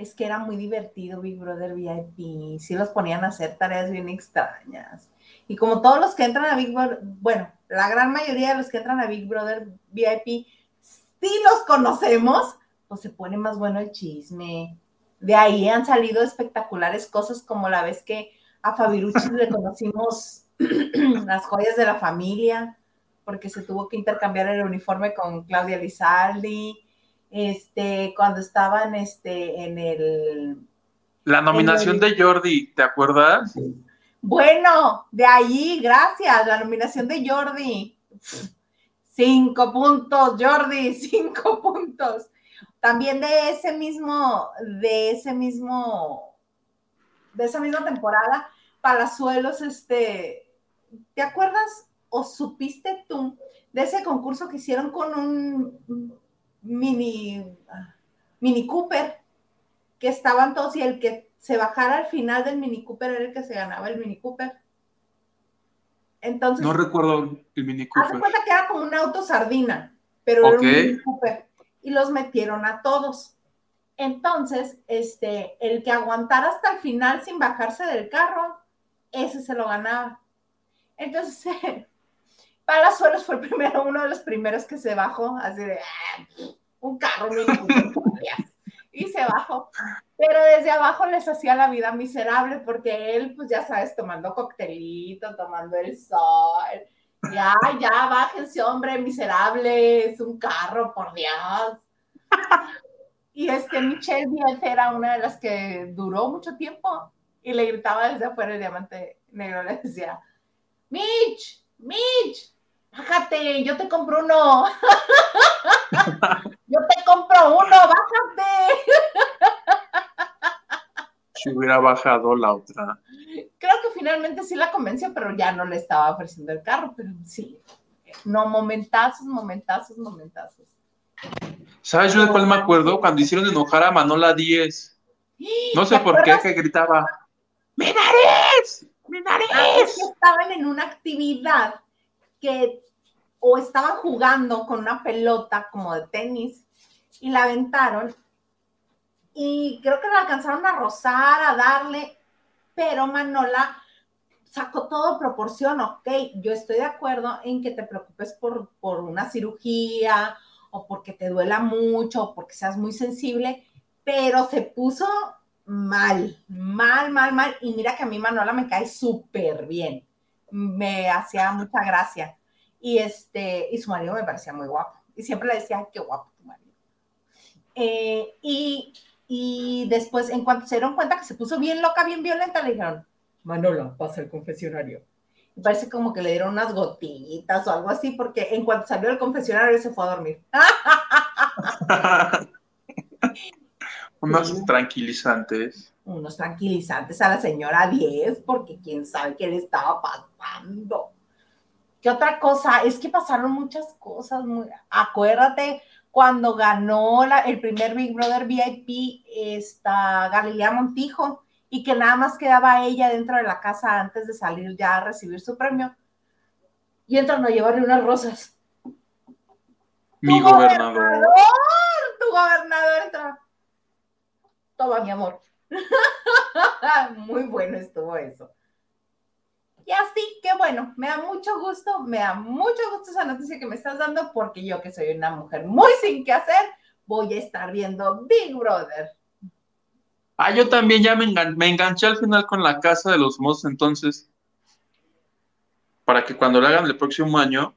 es que era muy divertido Big Brother VIP, sí los ponían a hacer tareas bien extrañas. Y como todos los que entran a Big Brother, bueno, la gran mayoría de los que entran a Big Brother VIP, sí los conocemos, pues se pone más bueno el chisme. De ahí han salido espectaculares cosas como la vez que a Fabirucci le conocimos las joyas de la familia, porque se tuvo que intercambiar el uniforme con Claudia Lizaldi este, cuando estaban este, en el... La nominación de Jordi, ¿te acuerdas? Bueno, de ahí, gracias, la nominación de Jordi. Cinco puntos, Jordi, cinco puntos. También de ese mismo, de ese mismo, de esa misma temporada, Palazuelos, este, ¿te acuerdas o supiste tú de ese concurso que hicieron con un Mini, Mini Cooper, que estaban todos y el que se bajara al final del Mini Cooper era el que se ganaba el Mini Cooper. Entonces. No recuerdo el Mini Cooper. Hace cuenta que era como un auto sardina, pero era un Mini Cooper. Y los metieron a todos. Entonces, este, el que aguantara hasta el final sin bajarse del carro, ese se lo ganaba. Entonces, Palazuelos fue el primero, uno de los primeros que se bajó, así de ah, un carro y se bajó. Pero desde abajo les hacía la vida miserable porque él, pues ya sabes, tomando coctelito, tomando el sol. Ya, ya, bájense, hombre, miserable, es un carro, por Dios. Y este Michelle Díaz era una de las que duró mucho tiempo y le gritaba desde afuera el diamante negro, le decía, Mitch, Mitch, bájate, yo te compro uno. te compro uno, bájate. si hubiera bajado la otra. Creo que finalmente sí la convenció, pero ya no le estaba ofreciendo el carro, pero sí. No, momentazos, momentazos, momentazos. ¿Sabes yo de cuál me acuerdo? Cuando hicieron enojar a Manola 10. No sé por qué, que gritaba, ¡Mi nariz! ¡Mi nariz! estaban en una actividad que o estaban jugando con una pelota como de tenis y la aventaron y creo que la alcanzaron a rozar, a darle, pero Manola sacó todo proporción, ok, yo estoy de acuerdo en que te preocupes por, por una cirugía o porque te duela mucho o porque seas muy sensible, pero se puso mal, mal, mal, mal. Y mira que a mí Manola me cae súper bien. Me hacía mucha gracia. Y, este, y su marido me parecía muy guapo. Y siempre le decía, qué guapo tu marido. Eh, y, y después, en cuanto se dieron cuenta que se puso bien loca, bien violenta, le dijeron, Manola, pasa al confesionario. Y parece como que le dieron unas gotitas o algo así, porque en cuanto salió del confesionario se fue a dormir. unos tranquilizantes. Unos tranquilizantes a la señora 10, porque quién sabe qué le estaba pasando. ¿Qué otra cosa? Es que pasaron muchas cosas. Acuérdate cuando ganó la, el primer Big Brother VIP, esta Galilea Montijo, y que nada más quedaba ella dentro de la casa antes de salir ya a recibir su premio. Y entran a llevarle unas rosas. Mi gobernador. gobernador. Tu gobernador entra. Toma, mi amor. Muy bueno estuvo eso. Y así que bueno, me da mucho gusto, me da mucho gusto esa noticia que me estás dando porque yo que soy una mujer muy sin qué hacer, voy a estar viendo Big Brother. Ah, yo también ya me, enganché al final con la casa de los mozos, entonces, para que cuando lo hagan el próximo año,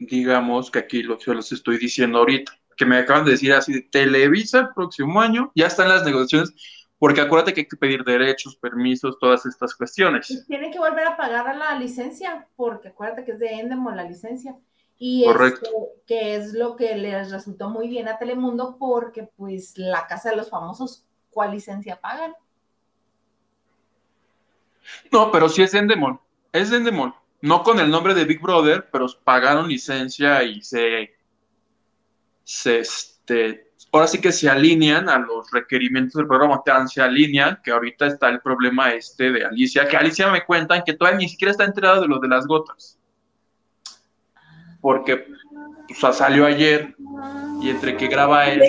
digamos que aquí lo que yo les estoy diciendo ahorita, que me acaban de decir así, Televisa el próximo año, ya están las negociaciones porque acuérdate que hay que pedir derechos, permisos, todas estas cuestiones. Y tienen que volver a pagar la licencia, porque acuérdate que es de Endemo la licencia. Y Correcto. que es lo que les resultó muy bien a Telemundo, porque pues la Casa de los Famosos, ¿cuál licencia pagan? No, pero sí es Endemol, es Endemol. No con el nombre de Big Brother, pero pagaron licencia y se, se, este, ahora sí que se alinean a los requerimientos del programa, se alinean, que ahorita está el problema este de Alicia, que Alicia me cuentan que todavía ni siquiera está enterada de lo de las gotas. Porque pues, salió ayer y entre que graba él,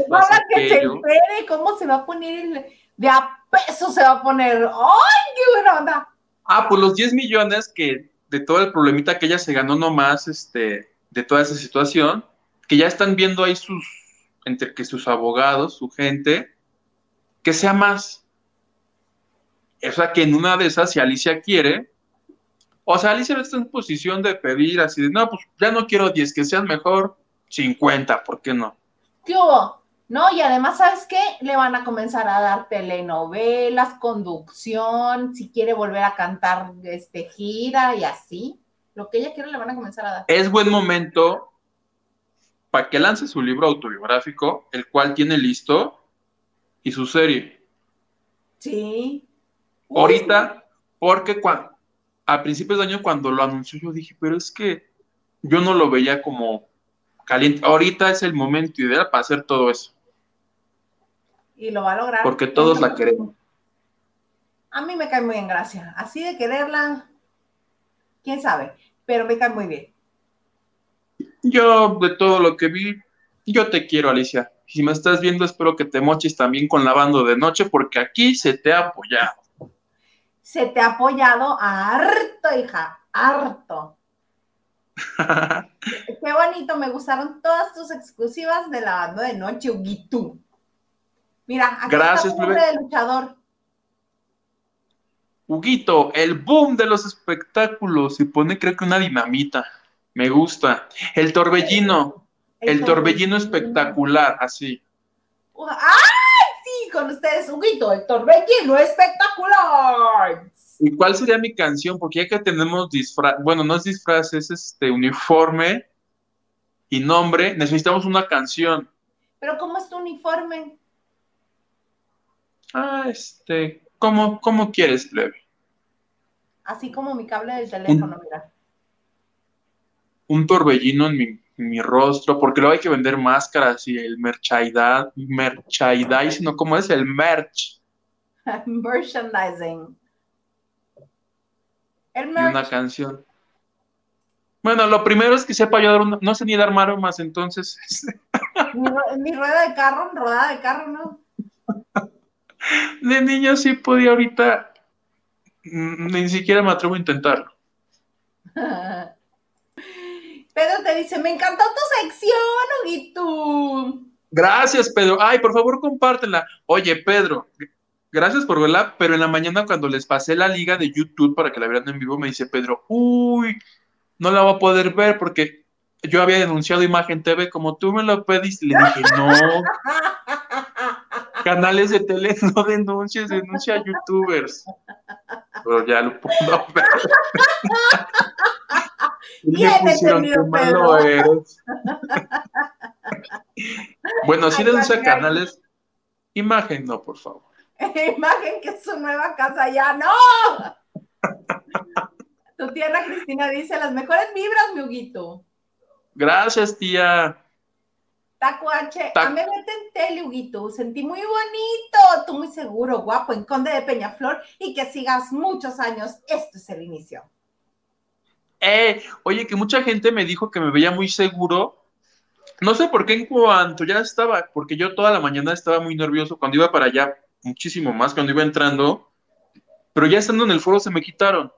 que se entere cómo se va a poner de a peso se va a poner. ¡Ay, qué buena onda! Ah, pues los 10 millones que de todo el problemita que ella se ganó nomás, este, de toda esa situación, que ya están viendo ahí sus entre que sus abogados, su gente, que sea más. O sea, que en una de esas, si Alicia quiere, o sea, Alicia está en posición de pedir así de, no, pues ya no quiero 10, que sean mejor 50, ¿por qué no? ¿Qué hubo? ¿no? Y además, ¿sabes qué? Le van a comenzar a dar telenovelas, conducción, si quiere volver a cantar este, gira y así. Lo que ella quiere le van a comenzar a dar. Es buen momento para que lance su libro autobiográfico, el cual tiene listo, y su serie. Sí. Ahorita, porque cuando, a principios de año cuando lo anunció yo dije, pero es que yo no lo veía como caliente. Ahorita es el momento ideal para hacer todo eso. Y lo va a lograr. Porque todos la queremos. A mí me cae muy en gracia. Así de quererla, quién sabe, pero me cae muy bien. Yo, de todo lo que vi, yo te quiero, Alicia. Si me estás viendo, espero que te moches también con lavando de noche, porque aquí se te ha apoyado. Se te ha apoyado harto, hija, harto. Qué bonito, me gustaron todas tus exclusivas de lavando de noche, Huguito. Mira, aquí Gracias, está el nombre del luchador. Huguito, el boom de los espectáculos. Se pone, creo que una dinamita. Me gusta. El torbellino. El, torbellino espectacular, así. ¡Ay! Sí, con ustedes, Huguito, el torbellino espectacular. ¿Y cuál sería mi canción? Porque ya que tenemos disfraz, bueno, no es disfraz, es este uniforme y nombre, necesitamos una canción. Pero ¿cómo es tu uniforme? Ah, este, ¿cómo, cómo quieres, plebe? Así como mi cable del teléfono, mira. Un torbellino en mi, en mi rostro, porque luego hay que vender máscaras y el merchandising, merchandising, ¿no? ¿Cómo es? El merch. Merchandising. El y una canción. Bueno, lo primero es que sepa yo dar una, no sé ni dar maromas, entonces Mi, ru- mi rueda de carro, rueda de carro, ¿no? de niño sí podía ahorita, mm, ni siquiera me atrevo a intentarlo. Pedro te dice, me encantó tu sección, Huguito. Gracias, Pedro. Ay, por favor, compártela. Oye, Pedro, gracias por verla, pero en la mañana cuando les pasé la liga de YouTube para que la vieran en vivo, me dice Pedro, uy, no la voy a poder ver porque yo había denunciado Imagen TV como tú me lo pediste. Le dije, no, canales de tele no denuncies, denuncia a youtubers. Pero ya lo puedo ver. Y Bien pusieron, "Qué malo Pedro". eres. bueno, sí Ay, denuncia canales. Imagen, no, por favor. Imagen que es su nueva casa ya, ¡no! Tu tierra Cristina dice, las mejores vibras, mi Huguito. Gracias, tía. Taco H, a me vete en tele, Huguito. Sentí muy bonito, tú muy seguro, guapo, en Conde de Peñaflor y que sigas muchos años. Esto es el inicio. Eh, oye, que mucha gente me dijo que me veía muy seguro. No sé por qué en cuanto ya estaba, porque yo toda la mañana estaba muy nervioso cuando iba para allá, muchísimo más cuando iba entrando, pero ya estando en el foro se me quitaron.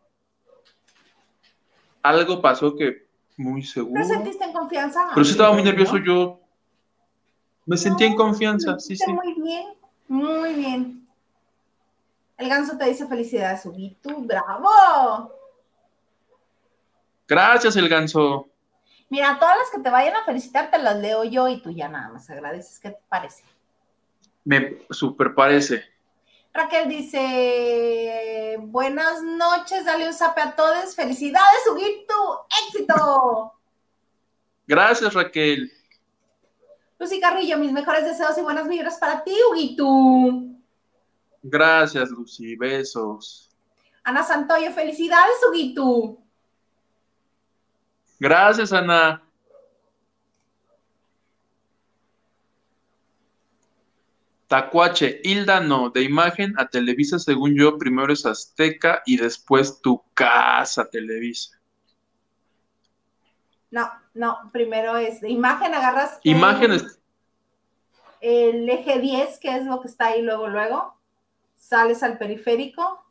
Algo pasó que muy seguro. ¿Te sentiste en confianza? Pero sí estaba muy nervioso yo. Me sentía en confianza, sí, sí. Muy bien, muy bien. El ganso te dice felicidades, Huguito. ¡Bravo! Gracias, el ganso. Mira, todas las que te vayan a felicitar te las leo yo y tú ya nada más agradeces. ¿Qué te parece? Me super parece. Raquel dice, buenas noches, dale un zape a todos. Felicidades, Huguito. ¡Éxito! Gracias, Raquel. Lucy Carrillo, mis mejores deseos y buenas vibras para ti, Huguito. Gracias, Lucy. Besos. Ana Santoyo, felicidades, Huguito. Gracias, Ana. Tacuache, Hilda no, de imagen a Televisa, según yo, primero es Azteca y después tu casa, Televisa. No, no, primero es de imagen, agarras Imágenes, el eje 10, que es lo que está ahí luego, luego, sales al periférico,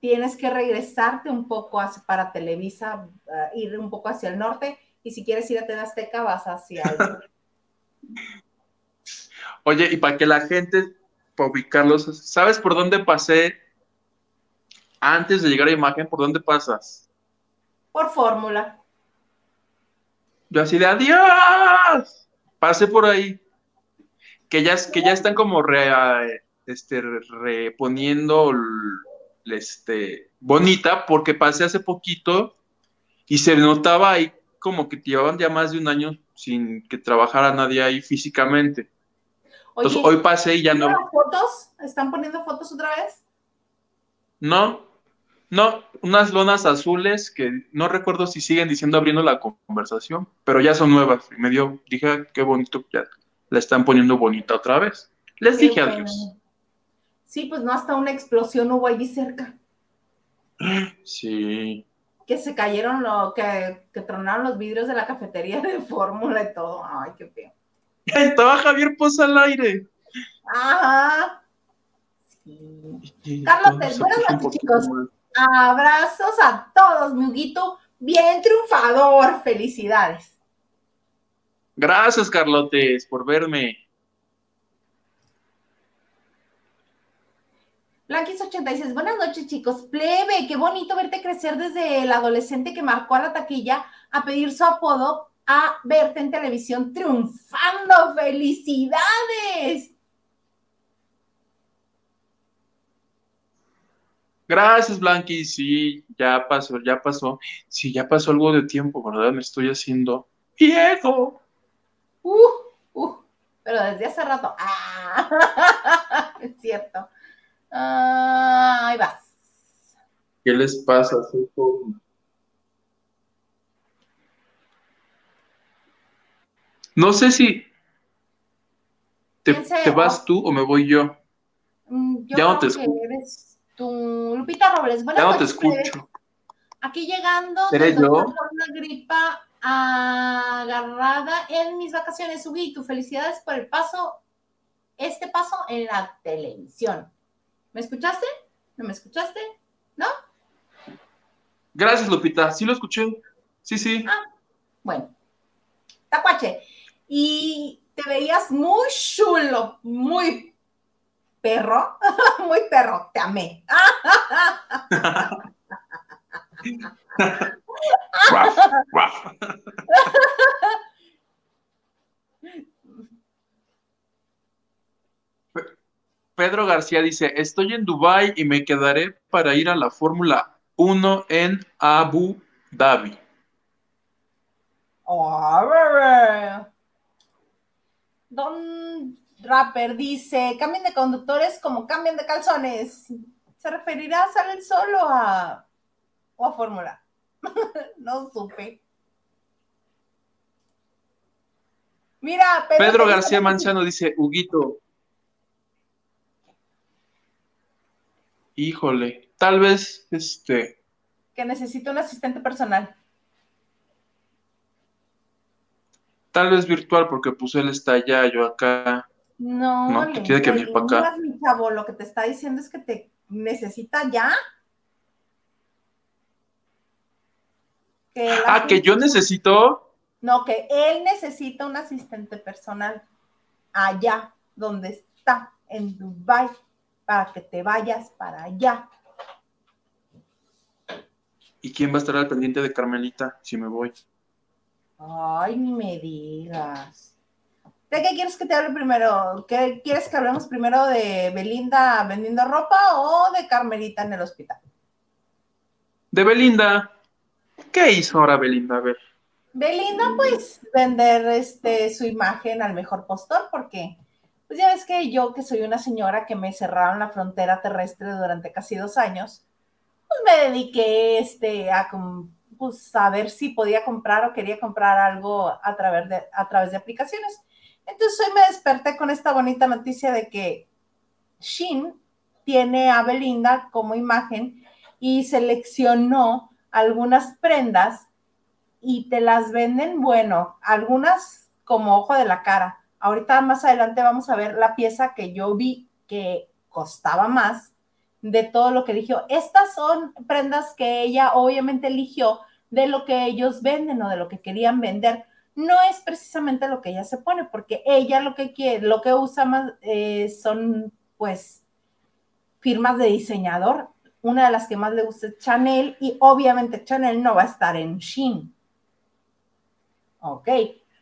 tienes que regresarte un poco hacia, para Televisa, ah, ir un poco hacia el norte, y si quieres ir a TV Azteca, vas hacia el sur. oye, y para que la gente, para ubicarlos, ¿sabes por dónde pasé antes de llegar a imagen? ¿Por dónde pasas? Por fórmula. Yo así de adiós. Pasé por ahí. Que ya, que ya están como re- este, reponiendo este, bonita, porque pasé hace poquito y se notaba ahí como que llevaban ya más de un año sin que trabajara nadie ahí físicamente. Oye, Entonces hoy pasé y ya no. ¿las fotos? ¿Están poniendo fotos otra vez? No, no, unas lonas azules que no recuerdo si siguen diciendo abriendo la conversación, pero ya son nuevas. Y me dio, dije, "Ah, qué bonito, ya la están poniendo bonita otra vez. Les Qué dije bueno. adiós. Sí, pues no, hasta una explosión hubo allí cerca. Sí. Que se cayeron, lo, que, que tronaron los vidrios de la cafetería de fórmula y todo. Ay, qué feo. Estaba Javier Poza al aire. Ajá. Sí. Carlos, buenas noches, chicos. Abrazos a todos, mi Huguito. Bien triunfador. Felicidades. Gracias, Carlotes, por verme. Blanquis86, buenas noches, chicos. Plebe, qué bonito verte crecer desde el adolescente que marcó a la taquilla a pedir su apodo a verte en televisión triunfando. ¡Felicidades! Gracias, Blanqui. Sí, ya pasó, ya pasó. Sí, ya pasó algo de tiempo, ¿verdad? Me estoy haciendo viejo. Uh, uh, pero desde hace rato. Ah, es cierto. Ah, ahí vas. ¿Qué les pasa? No sé si te, te vas tú o me voy yo. Mm, yo ya no te escucho. Eres tú. Lupita Robles, buenas Ya no te escucho. Aquí llegando, ¿Seré yo? una gripa agarrada en mis vacaciones. Subí tu felicidades por el paso, este paso en la televisión. ¿Me escuchaste? ¿No me escuchaste? ¿No? Gracias, Lupita. Sí lo escuché. Sí, sí. Ah, bueno. Tacuache. Y te veías muy chulo, muy perro, muy perro, te amé. Pedro García dice, estoy en Dubai y me quedaré para ir a la Fórmula 1 en Abu Dhabi. Don Rapper dice, cambien de conductores como cambien de calzones. ¿Se referirá a salir solo a, o a Fórmula? no supe. Mira, Pedro, García Manzano dice, Huguito. Híjole, tal vez este. Que necesito un asistente personal. Tal vez virtual, porque pues él está allá, yo acá. No, no que tiene que venir para acá. Mi chavo, lo que te está diciendo es que te necesita ya. ah, que yo necesito. No, que él necesita un asistente personal allá donde está, en Dubai, para que te vayas para allá. ¿Y quién va a estar al pendiente de Carmelita si me voy? Ay, ni me digas. ¿De qué quieres que te hable primero? ¿Qué quieres que hablemos primero de Belinda vendiendo ropa o de Carmelita en el hospital? De Belinda. ¿Qué hizo ahora Belinda? A ver. Belinda, pues, vender este, su imagen al mejor postor, porque, pues ya ves que yo, que soy una señora que me cerraron la frontera terrestre durante casi dos años, pues me dediqué este, a, pues, a ver si podía comprar o quería comprar algo a través de, a través de aplicaciones. Entonces hoy me desperté con esta bonita noticia de que Shin tiene a Belinda como imagen y seleccionó algunas prendas y te las venden, bueno, algunas como ojo de la cara. Ahorita más adelante vamos a ver la pieza que yo vi que costaba más de todo lo que eligió. Estas son prendas que ella obviamente eligió de lo que ellos venden o de lo que querían vender. No es precisamente lo que ella se pone, porque ella lo que quiere, lo que usa más eh, son pues firmas de diseñador una de las que más le gusta es Chanel y obviamente Chanel no va a estar en Shein. Ok.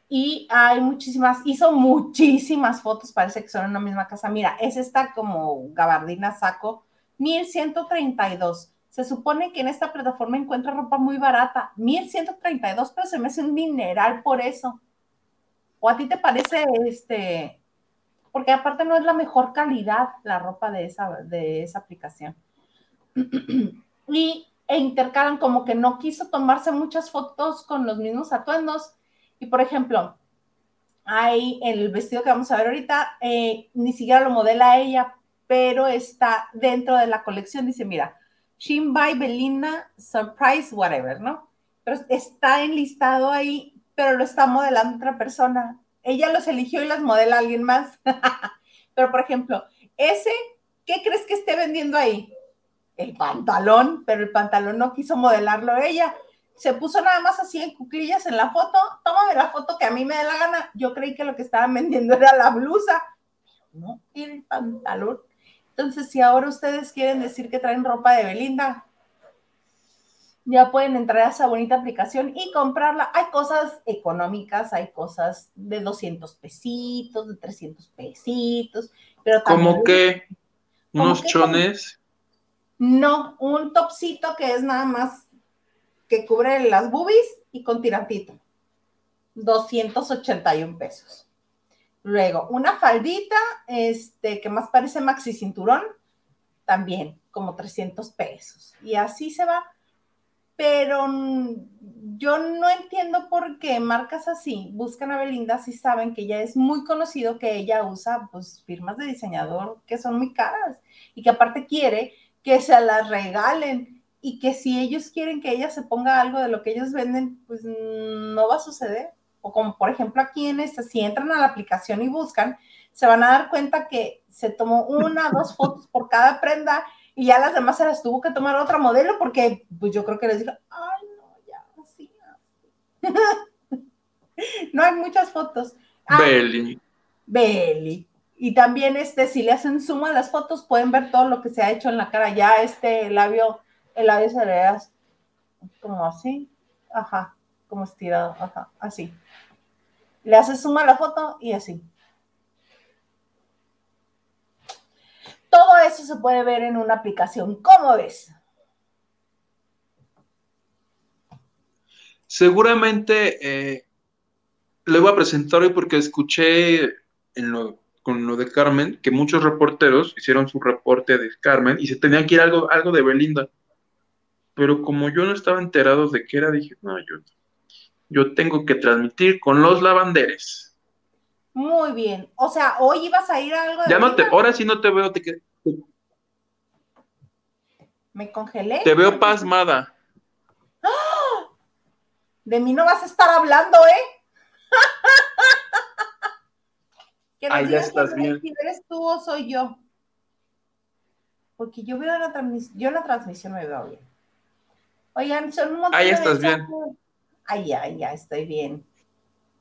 Y hay muchísimas, hizo muchísimas fotos, parece que son en una misma casa. Mira, es esta como gabardina saco, 1132. Se supone que en esta plataforma encuentra ropa muy barata, 1132, pero se me hace un mineral por eso. ¿O a ti te parece este? Porque aparte no es la mejor calidad la ropa de esa, de esa aplicación. y e intercalan como que no quiso tomarse muchas fotos con los mismos atuendos. Y por ejemplo, hay el vestido que vamos a ver ahorita, eh, ni siquiera lo modela ella, pero está dentro de la colección. Dice, mira, Shin by Belinda, Surprise, whatever, ¿no? Pero está enlistado ahí, pero lo está modelando otra persona. Ella los eligió y las modela alguien más. pero, por ejemplo, ese, ¿qué crees que esté vendiendo ahí? El pantalón, pero el pantalón no quiso modelarlo ella. Se puso nada más así en cuclillas en la foto. Tómame la foto que a mí me dé la gana. Yo creí que lo que estaban vendiendo era la blusa. No, el pantalón. Entonces, si ahora ustedes quieren decir que traen ropa de Belinda, ya pueden entrar a esa bonita aplicación y comprarla. Hay cosas económicas, hay cosas de 200 pesitos, de 300 pesitos, pero también... ¿Cómo que? ¿Unos chones? No, un topsito que es nada más que cubre las boobies y con tirantito. 281 pesos. Luego, una faldita, este, que más parece maxi cinturón, también como 300 pesos. Y así se va. Pero yo no entiendo por qué marcas así buscan a Belinda si saben que ya es muy conocido que ella usa pues firmas de diseñador que son muy caras y que aparte quiere que se las regalen y que si ellos quieren que ella se ponga algo de lo que ellos venden, pues no va a suceder o como por ejemplo aquí en este, si entran a la aplicación y buscan, se van a dar cuenta que se tomó una, dos fotos por cada prenda y ya las demás se las tuvo que tomar otra modelo porque pues yo creo que les dijo, ay no, ya, así, no hay muchas fotos. Ah, Belly. Belly. Y también este, si le hacen suma a las fotos, pueden ver todo lo que se ha hecho en la cara. Ya este labio, el labio se le da como así, ajá, como estirado, ajá, así. Le haces suma la foto y así. Todo eso se puede ver en una aplicación. ¿Cómo ves? Seguramente eh, le voy a presentar hoy porque escuché con lo de Carmen que muchos reporteros hicieron su reporte de Carmen y se tenía que ir algo, algo de Belinda. Pero como yo no estaba enterado de qué era, dije, no, yo yo tengo que transmitir con los lavanderes. Muy bien. O sea, hoy ibas a ir a algo de. Ya no te, ahora sí no te veo. Te, Me congelé. Te veo pasmada. ¡Ah! De mí no vas a estar hablando, ¿eh? Ahí ya estás bien. Si eres tú o soy yo. Porque yo veo la transmisión, yo la transmisión me veo bien. Oigan, son un montón Ahí estás bien ay, ay, ya estoy bien.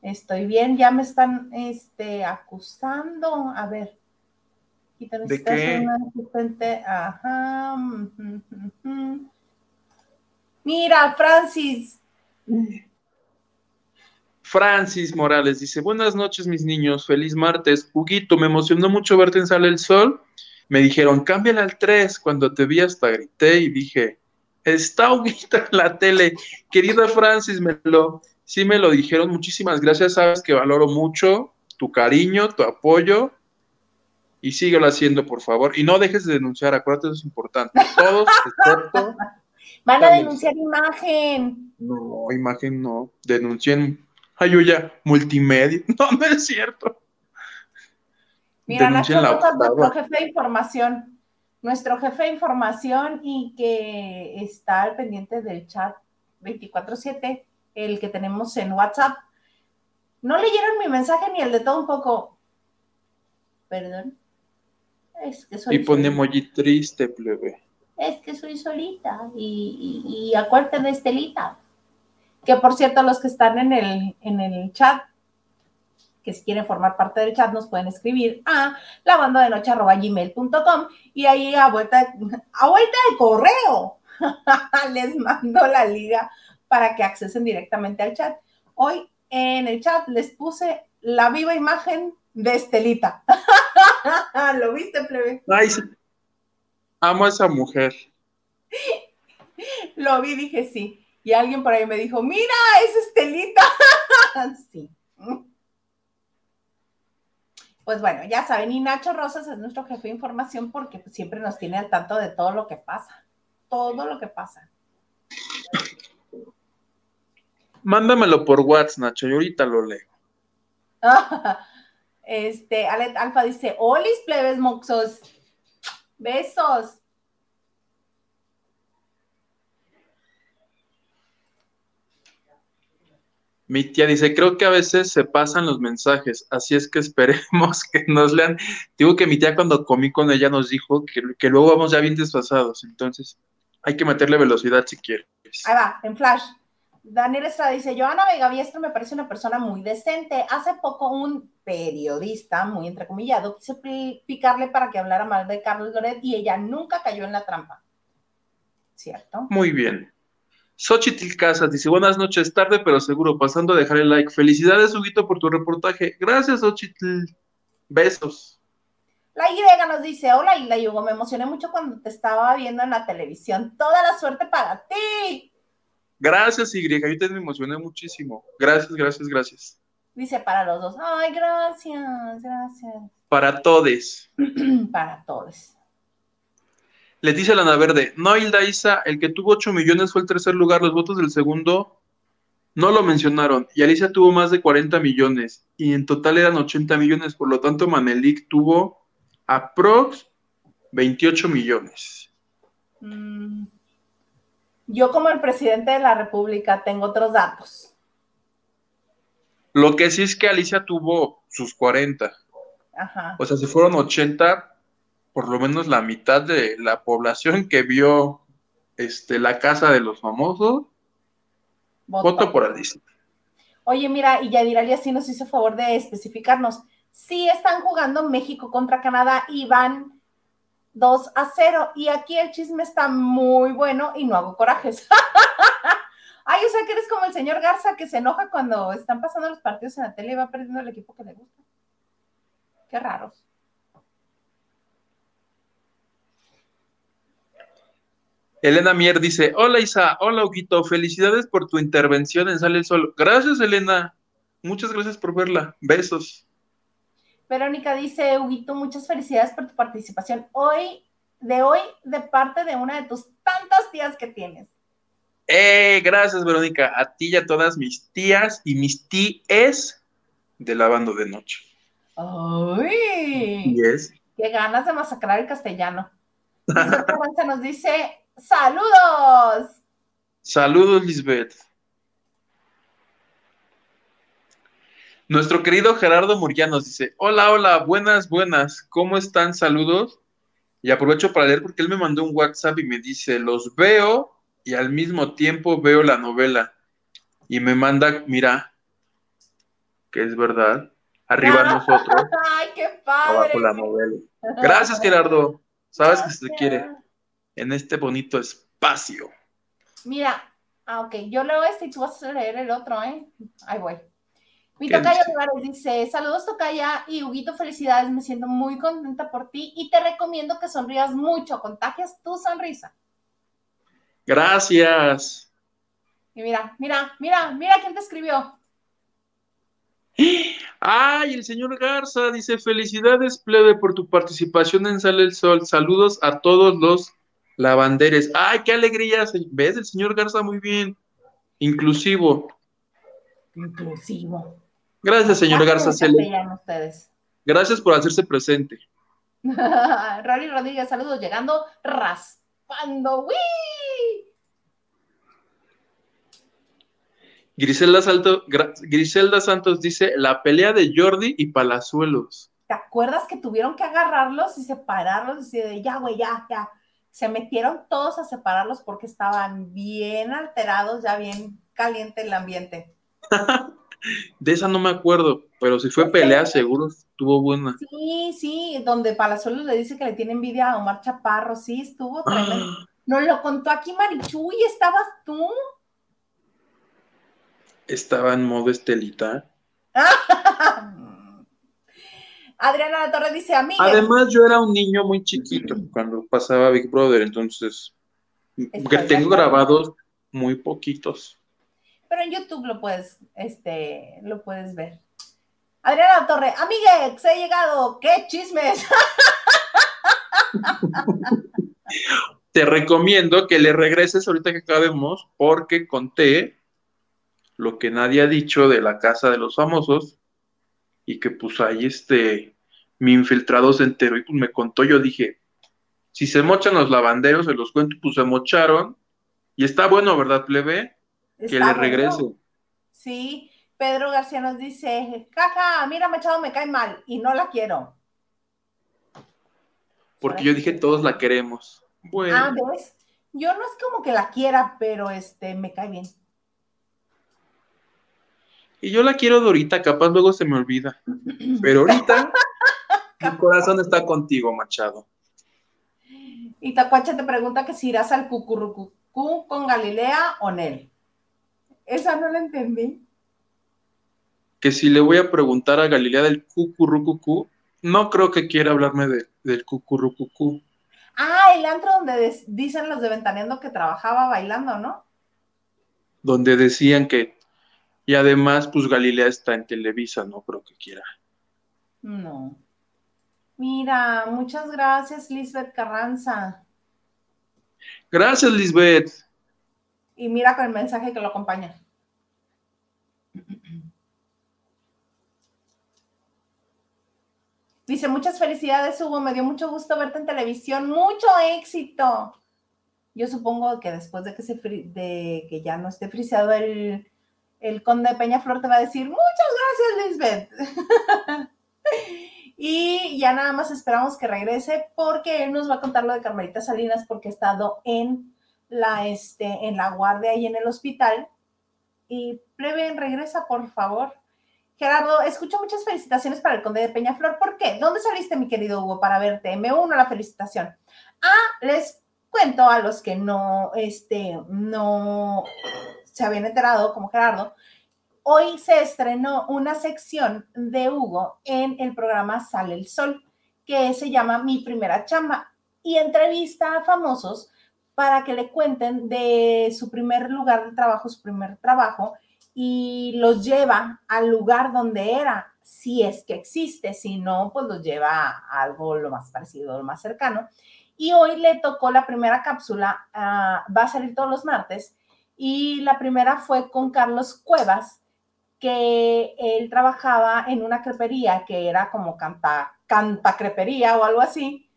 Estoy bien, ya me están este, acusando. A ver. ¿De qué? Ajá. Mira, Francis. Francis Morales dice, buenas noches mis niños, feliz martes. Huguito, me emocionó mucho verte en Sale el Sol. Me dijeron, cámbiale al 3. Cuando te vi hasta grité y dije, Está Huguito en la tele. Querida Francis, me lo, sí me lo dijeron. Muchísimas gracias. Sabes que valoro mucho tu cariño, tu apoyo. Y síguelo haciendo, por favor. Y no dejes de denunciar. Acuérdate, eso es importante. Todos, excepto. Van a denunciar imagen. No, imagen no. Denuncien. Ayuya, multimedia. No, no es cierto. Mira, Nacho, la jefe de información nuestro jefe de información y que está al pendiente del chat 24/7, el que tenemos en WhatsApp. No leyeron mi mensaje ni el de todo un poco. Perdón. Es que soy. Y pone emoji triste, plebe. Es que soy solita y, y, y acuérdate de Estelita. Que por cierto, los que están en el, en el chat, que si quieren formar parte del chat nos pueden escribir a la banda de noche gmail.com y ahí a vuelta, a vuelta del correo les mando la liga para que accesen directamente al chat. Hoy en el chat les puse la viva imagen de Estelita. ¿Lo viste, plebe? Ay, amo a esa mujer. Lo vi, dije sí. Y alguien por ahí me dijo, mira, es Estelita. sí. Pues bueno, ya saben, y Nacho Rosas es nuestro jefe de información porque siempre nos tiene al tanto de todo lo que pasa, todo lo que pasa. Mándamelo por WhatsApp, Nacho, y ahorita lo leo. este, Alet Alfa dice, Olis plebes moxos, besos. Mi tía dice, creo que a veces se pasan los mensajes, así es que esperemos que nos lean. Digo que mi tía cuando comí con ella nos dijo que, que luego vamos ya bien desfasados, entonces hay que meterle velocidad si quieres. Ahí va, en flash. Daniel Estrada dice, Joana Vega Biestro me parece una persona muy decente. Hace poco un periodista, muy entrecomillado, quiso picarle para que hablara mal de Carlos Loret y ella nunca cayó en la trampa. ¿Cierto? Muy bien. Xochitl Casas dice, buenas noches, tarde pero seguro, pasando a dejar el like. Felicidades, Huguito, por tu reportaje. Gracias, Xochitl. Besos. La Y nos dice, hola Isla Hugo, me emocioné mucho cuando te estaba viendo en la televisión. Toda la suerte para ti. Gracias, Y, yo también me emocioné muchísimo. Gracias, gracias, gracias. Dice para los dos. Ay, gracias, gracias. Para todos. para todos. Leticia Lana Verde, no Hilda Isa, el que tuvo 8 millones fue el tercer lugar, los votos del segundo no lo mencionaron, y Alicia tuvo más de 40 millones, y en total eran 80 millones, por lo tanto Manelik tuvo aprox 28 millones. Mm. Yo como el presidente de la República tengo otros datos. Lo que sí es que Alicia tuvo sus 40. Ajá. O sea, si fueron 80, por lo menos la mitad de la población que vio este, la casa de los famosos, voto por Alicia. Oye, mira, y Yadira Ali sí nos hizo favor de especificarnos. Sí están jugando México contra Canadá y van 2 a 0. Y aquí el chisme está muy bueno y no hago corajes. Ay, o sea que eres como el señor Garza que se enoja cuando están pasando los partidos en la tele y va perdiendo el equipo que le gusta. Qué raros. Elena Mier dice, hola Isa, hola Huguito, felicidades por tu intervención en Sale el Sol. Gracias Elena, muchas gracias por verla, besos. Verónica dice, Huguito, muchas felicidades por tu participación hoy, de hoy, de parte de una de tus tantas tías que tienes. Eh, gracias Verónica, a ti y a todas mis tías y mis tíes de lavando de noche. ¡Ay! Yes. ¡Qué ganas de masacrar el castellano! nos dice, ¡Saludos! Saludos, Lisbeth. Nuestro querido Gerardo Murguía dice, hola, hola, buenas, buenas, ¿cómo están? Saludos. Y aprovecho para leer porque él me mandó un WhatsApp y me dice, los veo y al mismo tiempo veo la novela. Y me manda, mira, que es verdad, arriba nosotros, ¡Ay, qué padre! abajo la novela. Gracias, Gerardo. Sabes que se te quiere en este bonito espacio. Mira, ah, ok, yo leo este y tú vas a leer el otro, ¿eh? Ahí voy. Mi tocaya Olivares dice, saludos tocaya y Huguito, felicidades, me siento muy contenta por ti y te recomiendo que sonrías mucho, contagias tu sonrisa. Gracias. Y mira, mira, mira, mira quién te escribió. Ay, el señor Garza dice, felicidades, plebe, por tu participación en Sale el Sol. Saludos a todos los Lavanderes. ¡Ay, qué alegría! ¿Ves? El señor Garza muy bien. Inclusivo. Inclusivo. Gracias, señor Garza. ustedes. Gracias por hacerse presente. Rally Rodríguez, saludos, llegando raspando. ¡Wii! Griselda, Griselda Santos dice, la pelea de Jordi y Palazuelos. ¿Te acuerdas que tuvieron que agarrarlos y separarlos y de ya, güey, ya, ya? Se metieron todos a separarlos porque estaban bien alterados, ya bien caliente el ambiente. de esa no me acuerdo, pero si fue pelea, seguro estuvo buena. Sí, sí, donde Palazuelos le dice que le tiene envidia a Omar Chaparro, sí, estuvo tremendo. Nos lo contó aquí Marichuy, ¿estabas tú? Estaba en modo estelita. Adriana Torres dice, a mí. Además, yo era un niño muy chiquito cuando pasaba Big Brother, entonces que tengo grabados muy poquitos. Pero en YouTube lo puedes, este, lo puedes ver. Adriana Torre, amiguex, he llegado, qué chismes. Te recomiendo que le regreses ahorita que acabemos, porque conté lo que nadie ha dicho de la casa de los famosos y que pues ahí este, mi infiltrado se enteró y pues me contó, yo dije, si se mochan los lavanderos, se los cuento, pues se mocharon y está bueno, ¿verdad, plebe? que le regrese. Sí, Pedro García nos dice, jaja, mira, Machado me cae mal y no la quiero. Porque yo dije, todos la queremos. Bueno. Ah, ¿ves? Yo no es como que la quiera, pero este, me cae bien. Y yo la quiero Dorita, capaz luego se me olvida. Pero ahorita mi corazón está contigo, Machado. Y Tacuache te pregunta que si irás al cucurrucucú con Galilea o Nel. Esa no la entendí. Que si le voy a preguntar a Galilea del cucurrucucú, no creo que quiera hablarme de, del cucurrucucú. Ah, el antro donde dicen los de Ventaneando que trabajaba bailando, ¿no? Donde decían que, y además, pues Galilea está en Televisa, no creo que quiera. No. Mira, muchas gracias, Lisbeth Carranza. Gracias, Lisbeth. Y mira con el mensaje que lo acompaña. Dice, muchas felicidades, Hugo, me dio mucho gusto verte en televisión, mucho éxito. Yo supongo que después de que, se de que ya no esté friseado el, el conde de Peñaflor te va a decir, muchas gracias, Lisbeth. y ya nada más esperamos que regrese porque él nos va a contar lo de Carmelita Salinas porque ha estado en la, este, en la guardia y en el hospital. Y plebe, regresa, por favor. Gerardo, escucho muchas felicitaciones para el conde de Peñaflor. ¿Por qué? ¿Dónde saliste, mi querido Hugo, para verte? Me uno a la felicitación. Ah, les cuento a los que no, este, no se habían enterado, como Gerardo, hoy se estrenó una sección de Hugo en el programa Sale el Sol, que se llama Mi Primera Chamba, y entrevista a famosos para que le cuenten de su primer lugar de trabajo, su primer trabajo, y los lleva al lugar donde era, si es que existe, si no, pues los lleva a algo lo más parecido, lo más cercano. Y hoy le tocó la primera cápsula, ah, va a salir todos los martes, y la primera fue con Carlos Cuevas, que él trabajaba en una crepería que era como canta, canta crepería o algo así.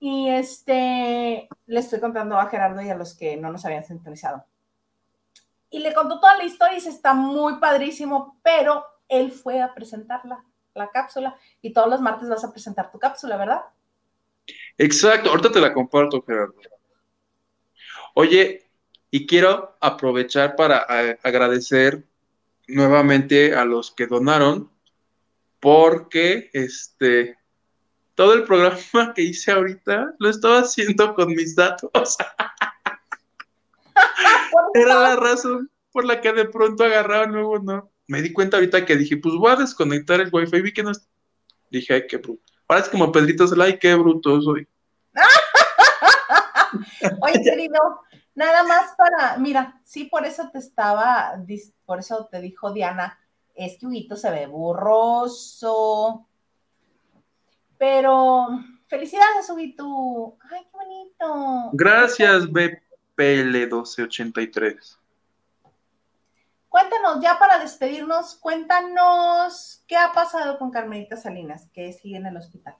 Y este, le estoy contando a Gerardo y a los que no nos habían sintonizado y le contó toda la historia y se está muy padrísimo, pero él fue a presentar la, cápsula y todos los martes vas a presentar tu cápsula, ¿verdad? Exacto, ahorita te la comparto, Gerardo. Oye, y quiero aprovechar para agradecer nuevamente a los que donaron, porque este todo el programa que hice ahorita lo estaba haciendo con mis datos. Era la razón por la que de pronto agarraba nuevo, no. Me di cuenta ahorita que dije, pues voy a desconectar el wifi, vi que no Dije, ay, qué bruto. Ahora es como Pedrito se ay, qué bruto soy. Oye, querido, nada más para, mira, sí, por eso te estaba, por eso te dijo Diana, es que Huguito se ve borroso. Pero, felicidades, Huguito. Ay, qué bonito. Gracias, Bep. PL1283. Cuéntanos, ya para despedirnos, cuéntanos qué ha pasado con Carmelita Salinas, que sigue en el hospital.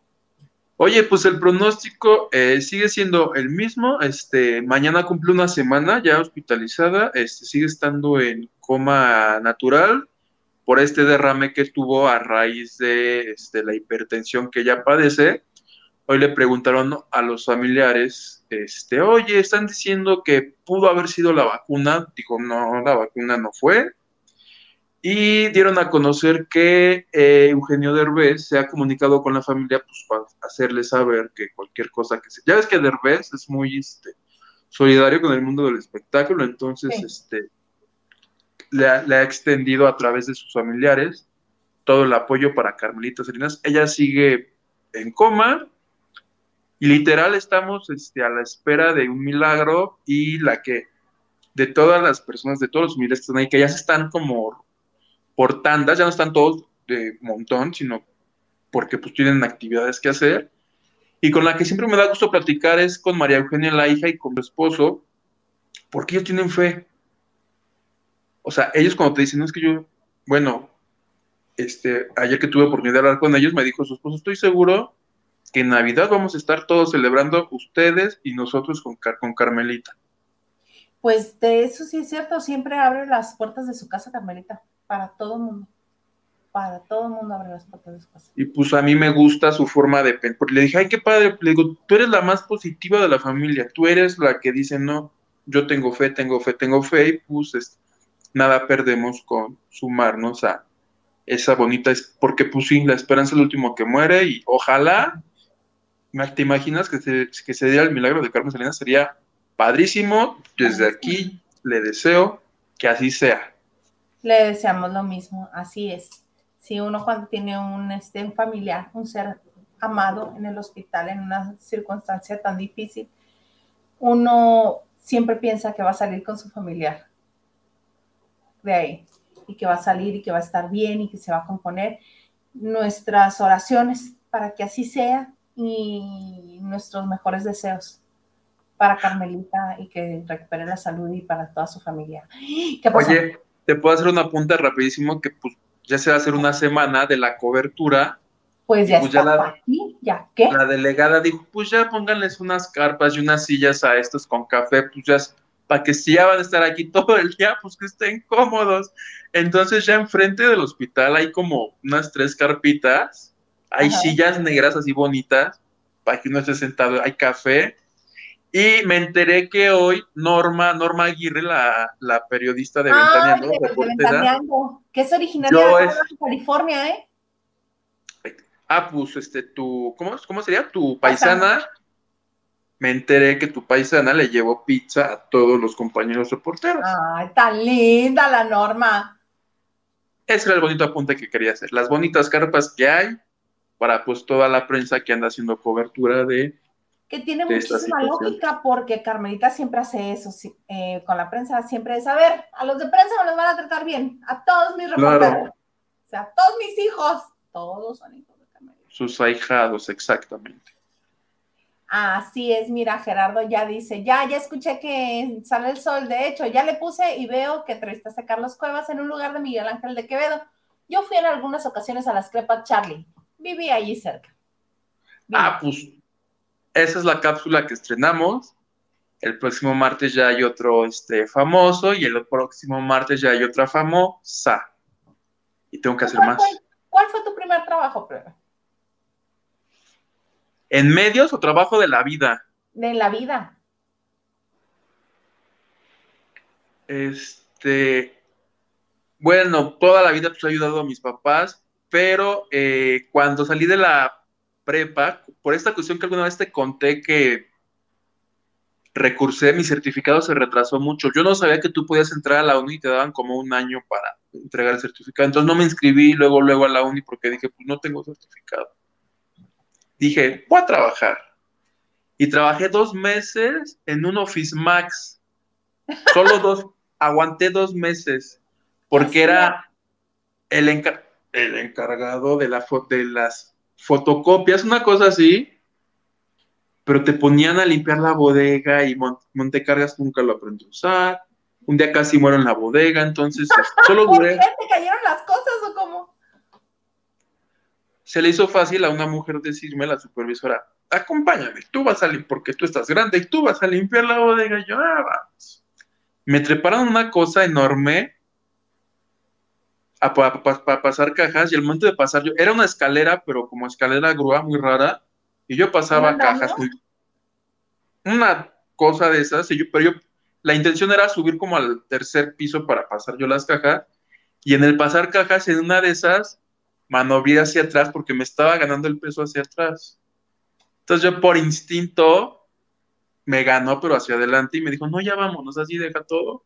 Oye, pues el pronóstico eh, sigue siendo el mismo. Este, mañana cumple una semana ya hospitalizada. Este, sigue estando en coma natural por este derrame que tuvo a raíz de este, la hipertensión que ella padece. Hoy le preguntaron a los familiares, este, oye, están diciendo que pudo haber sido la vacuna. Dijo, no, la vacuna no fue. Y dieron a conocer que eh, Eugenio Derbez se ha comunicado con la familia pues, para hacerle saber que cualquier cosa que se... Ya ves que Derbez es muy este, solidario con el mundo del espectáculo, entonces este, le, ha, le ha extendido a través de sus familiares todo el apoyo para Carmelita Salinas. Ella sigue en coma, y literal estamos este, a la espera de un milagro y la que de todas las personas, de todos los miles que están ahí, que ya se están como por tandas, ya no están todos de montón, sino porque pues tienen actividades que hacer. Y con la que siempre me da gusto platicar es con María Eugenia, la hija, y con su esposo, porque ellos tienen fe. O sea, ellos cuando te dicen, no es que yo, bueno, este, ayer que tuve oportunidad de hablar con ellos, me dijo su esposo, estoy seguro que en Navidad vamos a estar todos celebrando ustedes y nosotros con, con Carmelita. Pues de eso sí es cierto, siempre abre las puertas de su casa Carmelita. Para todo el mundo. Para todo el mundo abre las puertas. Y pues a mí me gusta su forma de pensar. Porque le dije, ay, qué padre. Le digo, tú eres la más positiva de la familia. Tú eres la que dice, no, yo tengo fe, tengo fe, tengo fe. Y pues nada perdemos con sumarnos a esa bonita. Porque pues sí, la esperanza es el último que muere. Y ojalá, ¿te imaginas que se, que se diera el milagro de Carmen Salinas? Sería padrísimo. Desde aquí le deseo que así sea. Le deseamos lo mismo, así es. Si uno cuando tiene un, este, un familiar, un ser amado en el hospital, en una circunstancia tan difícil, uno siempre piensa que va a salir con su familiar de ahí y que va a salir y que va a estar bien y que se va a componer. Nuestras oraciones para que así sea y nuestros mejores deseos para Carmelita y que recupere la salud y para toda su familia. ¿Qué Oye, te puedo hacer una punta rapidísimo que pues ya se va a hacer una semana de la cobertura. Pues ya pues, está ya la, ¿ya qué? La delegada dijo, pues ya pónganles unas carpas y unas sillas a estos con café, pues ya para que si ya van a estar aquí todo el día, pues que estén cómodos. Entonces ya enfrente del hospital hay como unas tres carpitas, hay sillas negras así bonitas, para que uno esté sentado, hay café, y me enteré que hoy Norma, Norma Aguirre, la, periodista de Ventaneando, Ventaneando, que es originaria de California, ¿eh? Ah, pues este, tu, ¿cómo, cómo sería? Tu paisana. Me enteré que tu paisana le llevó pizza a todos los compañeros reporteros. Ay, tan linda la Norma. Ese era el bonito apunte que quería hacer. Las bonitas carpas que hay para pues toda la prensa que anda haciendo cobertura de que tiene muchísima lógica porque Carmelita siempre hace eso eh, con la prensa, siempre es, a ver, a los de prensa me los van a tratar bien, a todos mis reporteros, o sea, a todos mis hijos, todos son hijos de Carmelita. Sus ahijados, exactamente. Así es, mira, Gerardo ya dice, ya, ya escuché que sale el sol, de hecho, ya le puse y veo que entrevistaste a Carlos Cuevas en un lugar de Miguel Ángel de Quevedo. Yo fui en algunas ocasiones a las crepas Charlie, viví allí cerca. Ah, pues esa es la cápsula que estrenamos. El próximo martes ya hay otro este, famoso y el próximo martes ya hay otra famosa. Y tengo que hacer más. ¿Cuál fue tu primer trabajo, prueba? ¿En medios o trabajo de la vida? De la vida. Este, bueno, toda la vida pues he ayudado a mis papás, pero eh, cuando salí de la prepa, por esta cuestión que alguna vez te conté que recursé, mi certificado se retrasó mucho. Yo no sabía que tú podías entrar a la uni y te daban como un año para entregar el certificado. Entonces no me inscribí luego, luego a la uni porque dije, pues no tengo certificado. Dije, voy a trabajar. Y trabajé dos meses en un Office Max. Solo dos, aguanté dos meses porque era el, el encargado de, la, de las fotocopias, una cosa así, pero te ponían a limpiar la bodega y Montecargas nunca lo aprendió a usar. Un día casi muero en la bodega, entonces solo duré. ¿Por qué te cayeron las cosas o cómo? Se le hizo fácil a una mujer decirme, la supervisora, acompáñame, tú vas a limpiar, porque tú estás grande y tú vas a limpiar la bodega. Y yo, ah, vamos. Me treparon una cosa enorme para pasar cajas y el momento de pasar yo, era una escalera, pero como escalera grúa muy rara, y yo pasaba cajas, una cosa de esas, y yo, pero yo, la intención era subir como al tercer piso para pasar yo las cajas, y en el pasar cajas, en una de esas, manobré hacia atrás porque me estaba ganando el peso hacia atrás. Entonces yo por instinto me ganó, pero hacia adelante, y me dijo, no, ya vámonos, así deja todo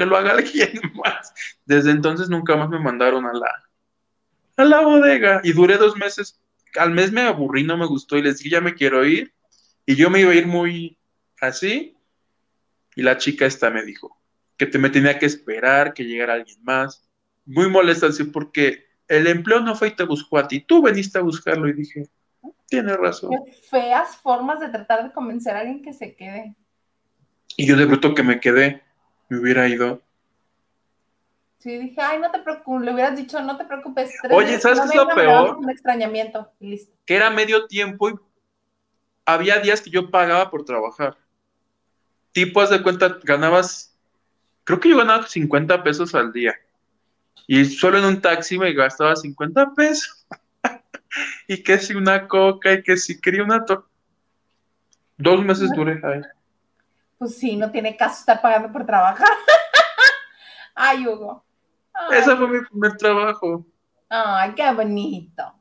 que lo haga alguien más. Desde entonces nunca más me mandaron a la, a la bodega y duré dos meses. Al mes me aburrí, no me gustó y les dije, ya me quiero ir. Y yo me iba a ir muy así. Y la chica esta me dijo que te, me tenía que esperar, que llegara alguien más. Muy molesta así porque el empleo no fue y te buscó a ti, tú veniste a buscarlo y dije, tienes razón. Qué feas formas de tratar de convencer a alguien que se quede. Y yo de bruto que me quedé me hubiera ido. Sí, dije, ay, no te preocupes, le hubieras dicho, no te preocupes. Oye, ¿sabes qué es lo peor? Un extrañamiento, listo. Que era medio tiempo y había días que yo pagaba por trabajar. Tipo, haz de cuenta, ganabas, creo que yo ganaba 50 pesos al día. Y solo en un taxi me gastaba 50 pesos. y que si una coca y que si quería una to Dos meses duré ahí. Pues sí, no tiene caso estar pagando por trabajar. Ay, Hugo. Ese fue mi primer trabajo. Ay, qué bonito.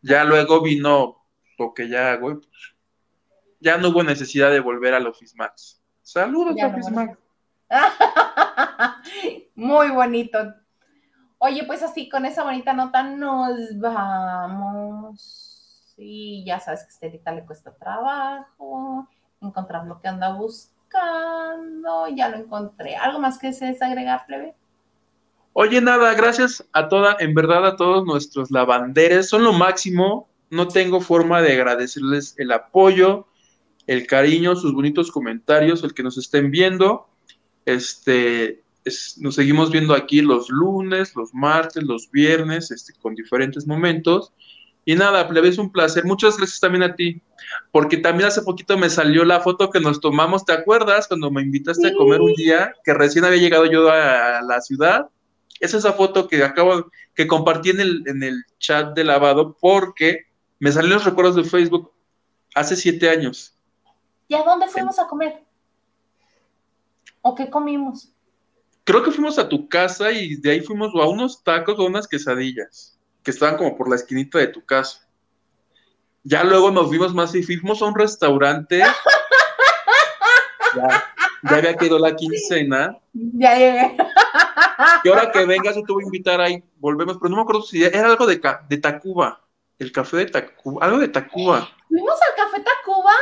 Ya luego vino lo que ya hago. Pues, ya no hubo necesidad de volver al Office Max. Saludos, Office Max. Muy bonito. Oye, pues así con esa bonita nota nos vamos. Sí, ya sabes que a Estelita le cuesta trabajo encontrar lo que anda buscando. Ya lo encontré. ¿Algo más que se desagregar, plebe? Oye, nada, gracias a toda, en verdad a todos nuestros lavanderes, son lo máximo. No tengo forma de agradecerles el apoyo, el cariño, sus bonitos comentarios, el que nos estén viendo. Este, nos seguimos viendo aquí los lunes, los martes, los viernes, este, con diferentes momentos. Y nada, plebe, un placer. Muchas gracias también a ti, porque también hace poquito me salió la foto que nos tomamos, ¿te acuerdas? Cuando me invitaste a comer un día, que recién había llegado yo a la ciudad es esa foto que acabo, que compartí en el, en el chat de lavado porque me salieron los recuerdos de Facebook hace siete años. ¿Y a dónde fuimos a comer? ¿O qué comimos? Creo que fuimos a tu casa y de ahí fuimos a unos tacos o a unas quesadillas que estaban como por la esquinita de tu casa. Ya luego nos vimos más y fuimos a un restaurante. ya, ya había quedado la quincena. Ya llegué. Y ahora que vengas, yo te voy a invitar ahí, volvemos, pero no me acuerdo si era algo de, de Tacuba, el café de Tacuba, algo de Tacuba. ¿Fuimos al café Tacuba?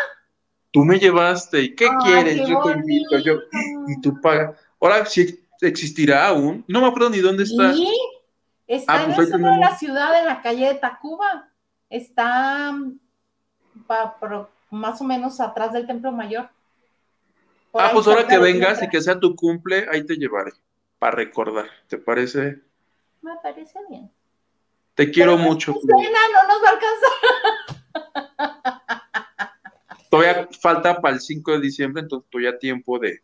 Tú me llevaste, ¿y qué quieres? yo te invito, yo, y tú pagas. Ahora sí existirá aún, no me acuerdo ni dónde está. Sí, está ah, en pues el de la ciudad, en la calle de Tacuba. Está más o menos atrás del Templo Mayor. ah, pues ahora que vengas y que sea tu cumple, ahí te llevaré para recordar. ¿Te parece? Me parece bien. Te quiero mucho. no nos va a alcanzar. Todavía falta para el 5 de diciembre, entonces todavía tiempo de,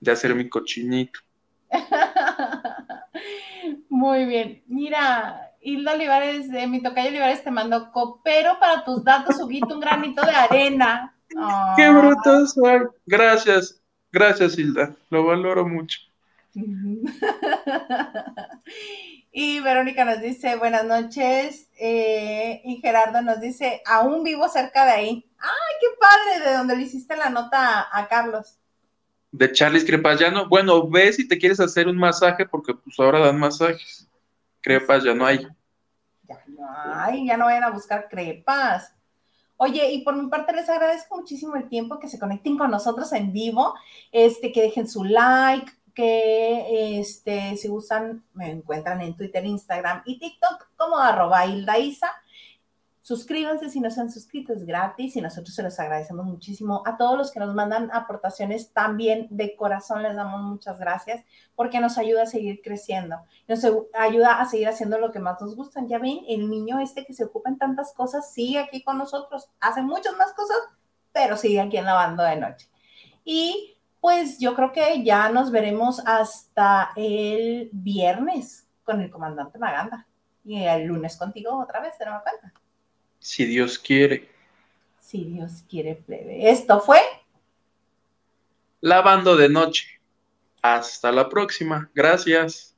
de hacer mi cochinito. Muy bien. Mira, Hilda Olivares, de mi tocayo Olivares te mandó copero para tus datos, subiste un granito de arena. Qué bruto Gracias, gracias Hilda, lo valoro mucho. y Verónica nos dice, buenas noches. Eh, y Gerardo nos dice, aún vivo cerca de ahí. ¡Ay, qué padre! De donde le hiciste la nota a, Carlos. De Charles Crepas, ya no. Bueno, ve si te quieres hacer un masaje, porque pues ahora dan masajes. Crepas ya no hay. Ya no hay, ya no vayan a buscar crepas. Oye, y por mi parte les agradezco muchísimo el tiempo que se conecten con nosotros en vivo, este, que dejen su like, que este, si gustan, me encuentran en Twitter, Instagram y TikTok como arroba Hildaísa. Suscríbanse si no se han suscrito, es gratis y nosotros se los agradecemos muchísimo. A todos los que nos mandan aportaciones también de corazón les damos muchas gracias porque nos ayuda a seguir creciendo, nos ayuda a seguir haciendo lo que más nos gustan. Ya ven, el niño este que se ocupa en tantas cosas sigue aquí con nosotros, hace muchas más cosas, pero sigue aquí en la banda de noche. Y pues yo creo que ya nos veremos hasta el viernes con el comandante Maganda. Y el lunes contigo otra vez, ¿te no cuenta? Si Dios quiere. Si Dios quiere, plebe. Esto fue. Lavando de noche. Hasta la próxima. Gracias.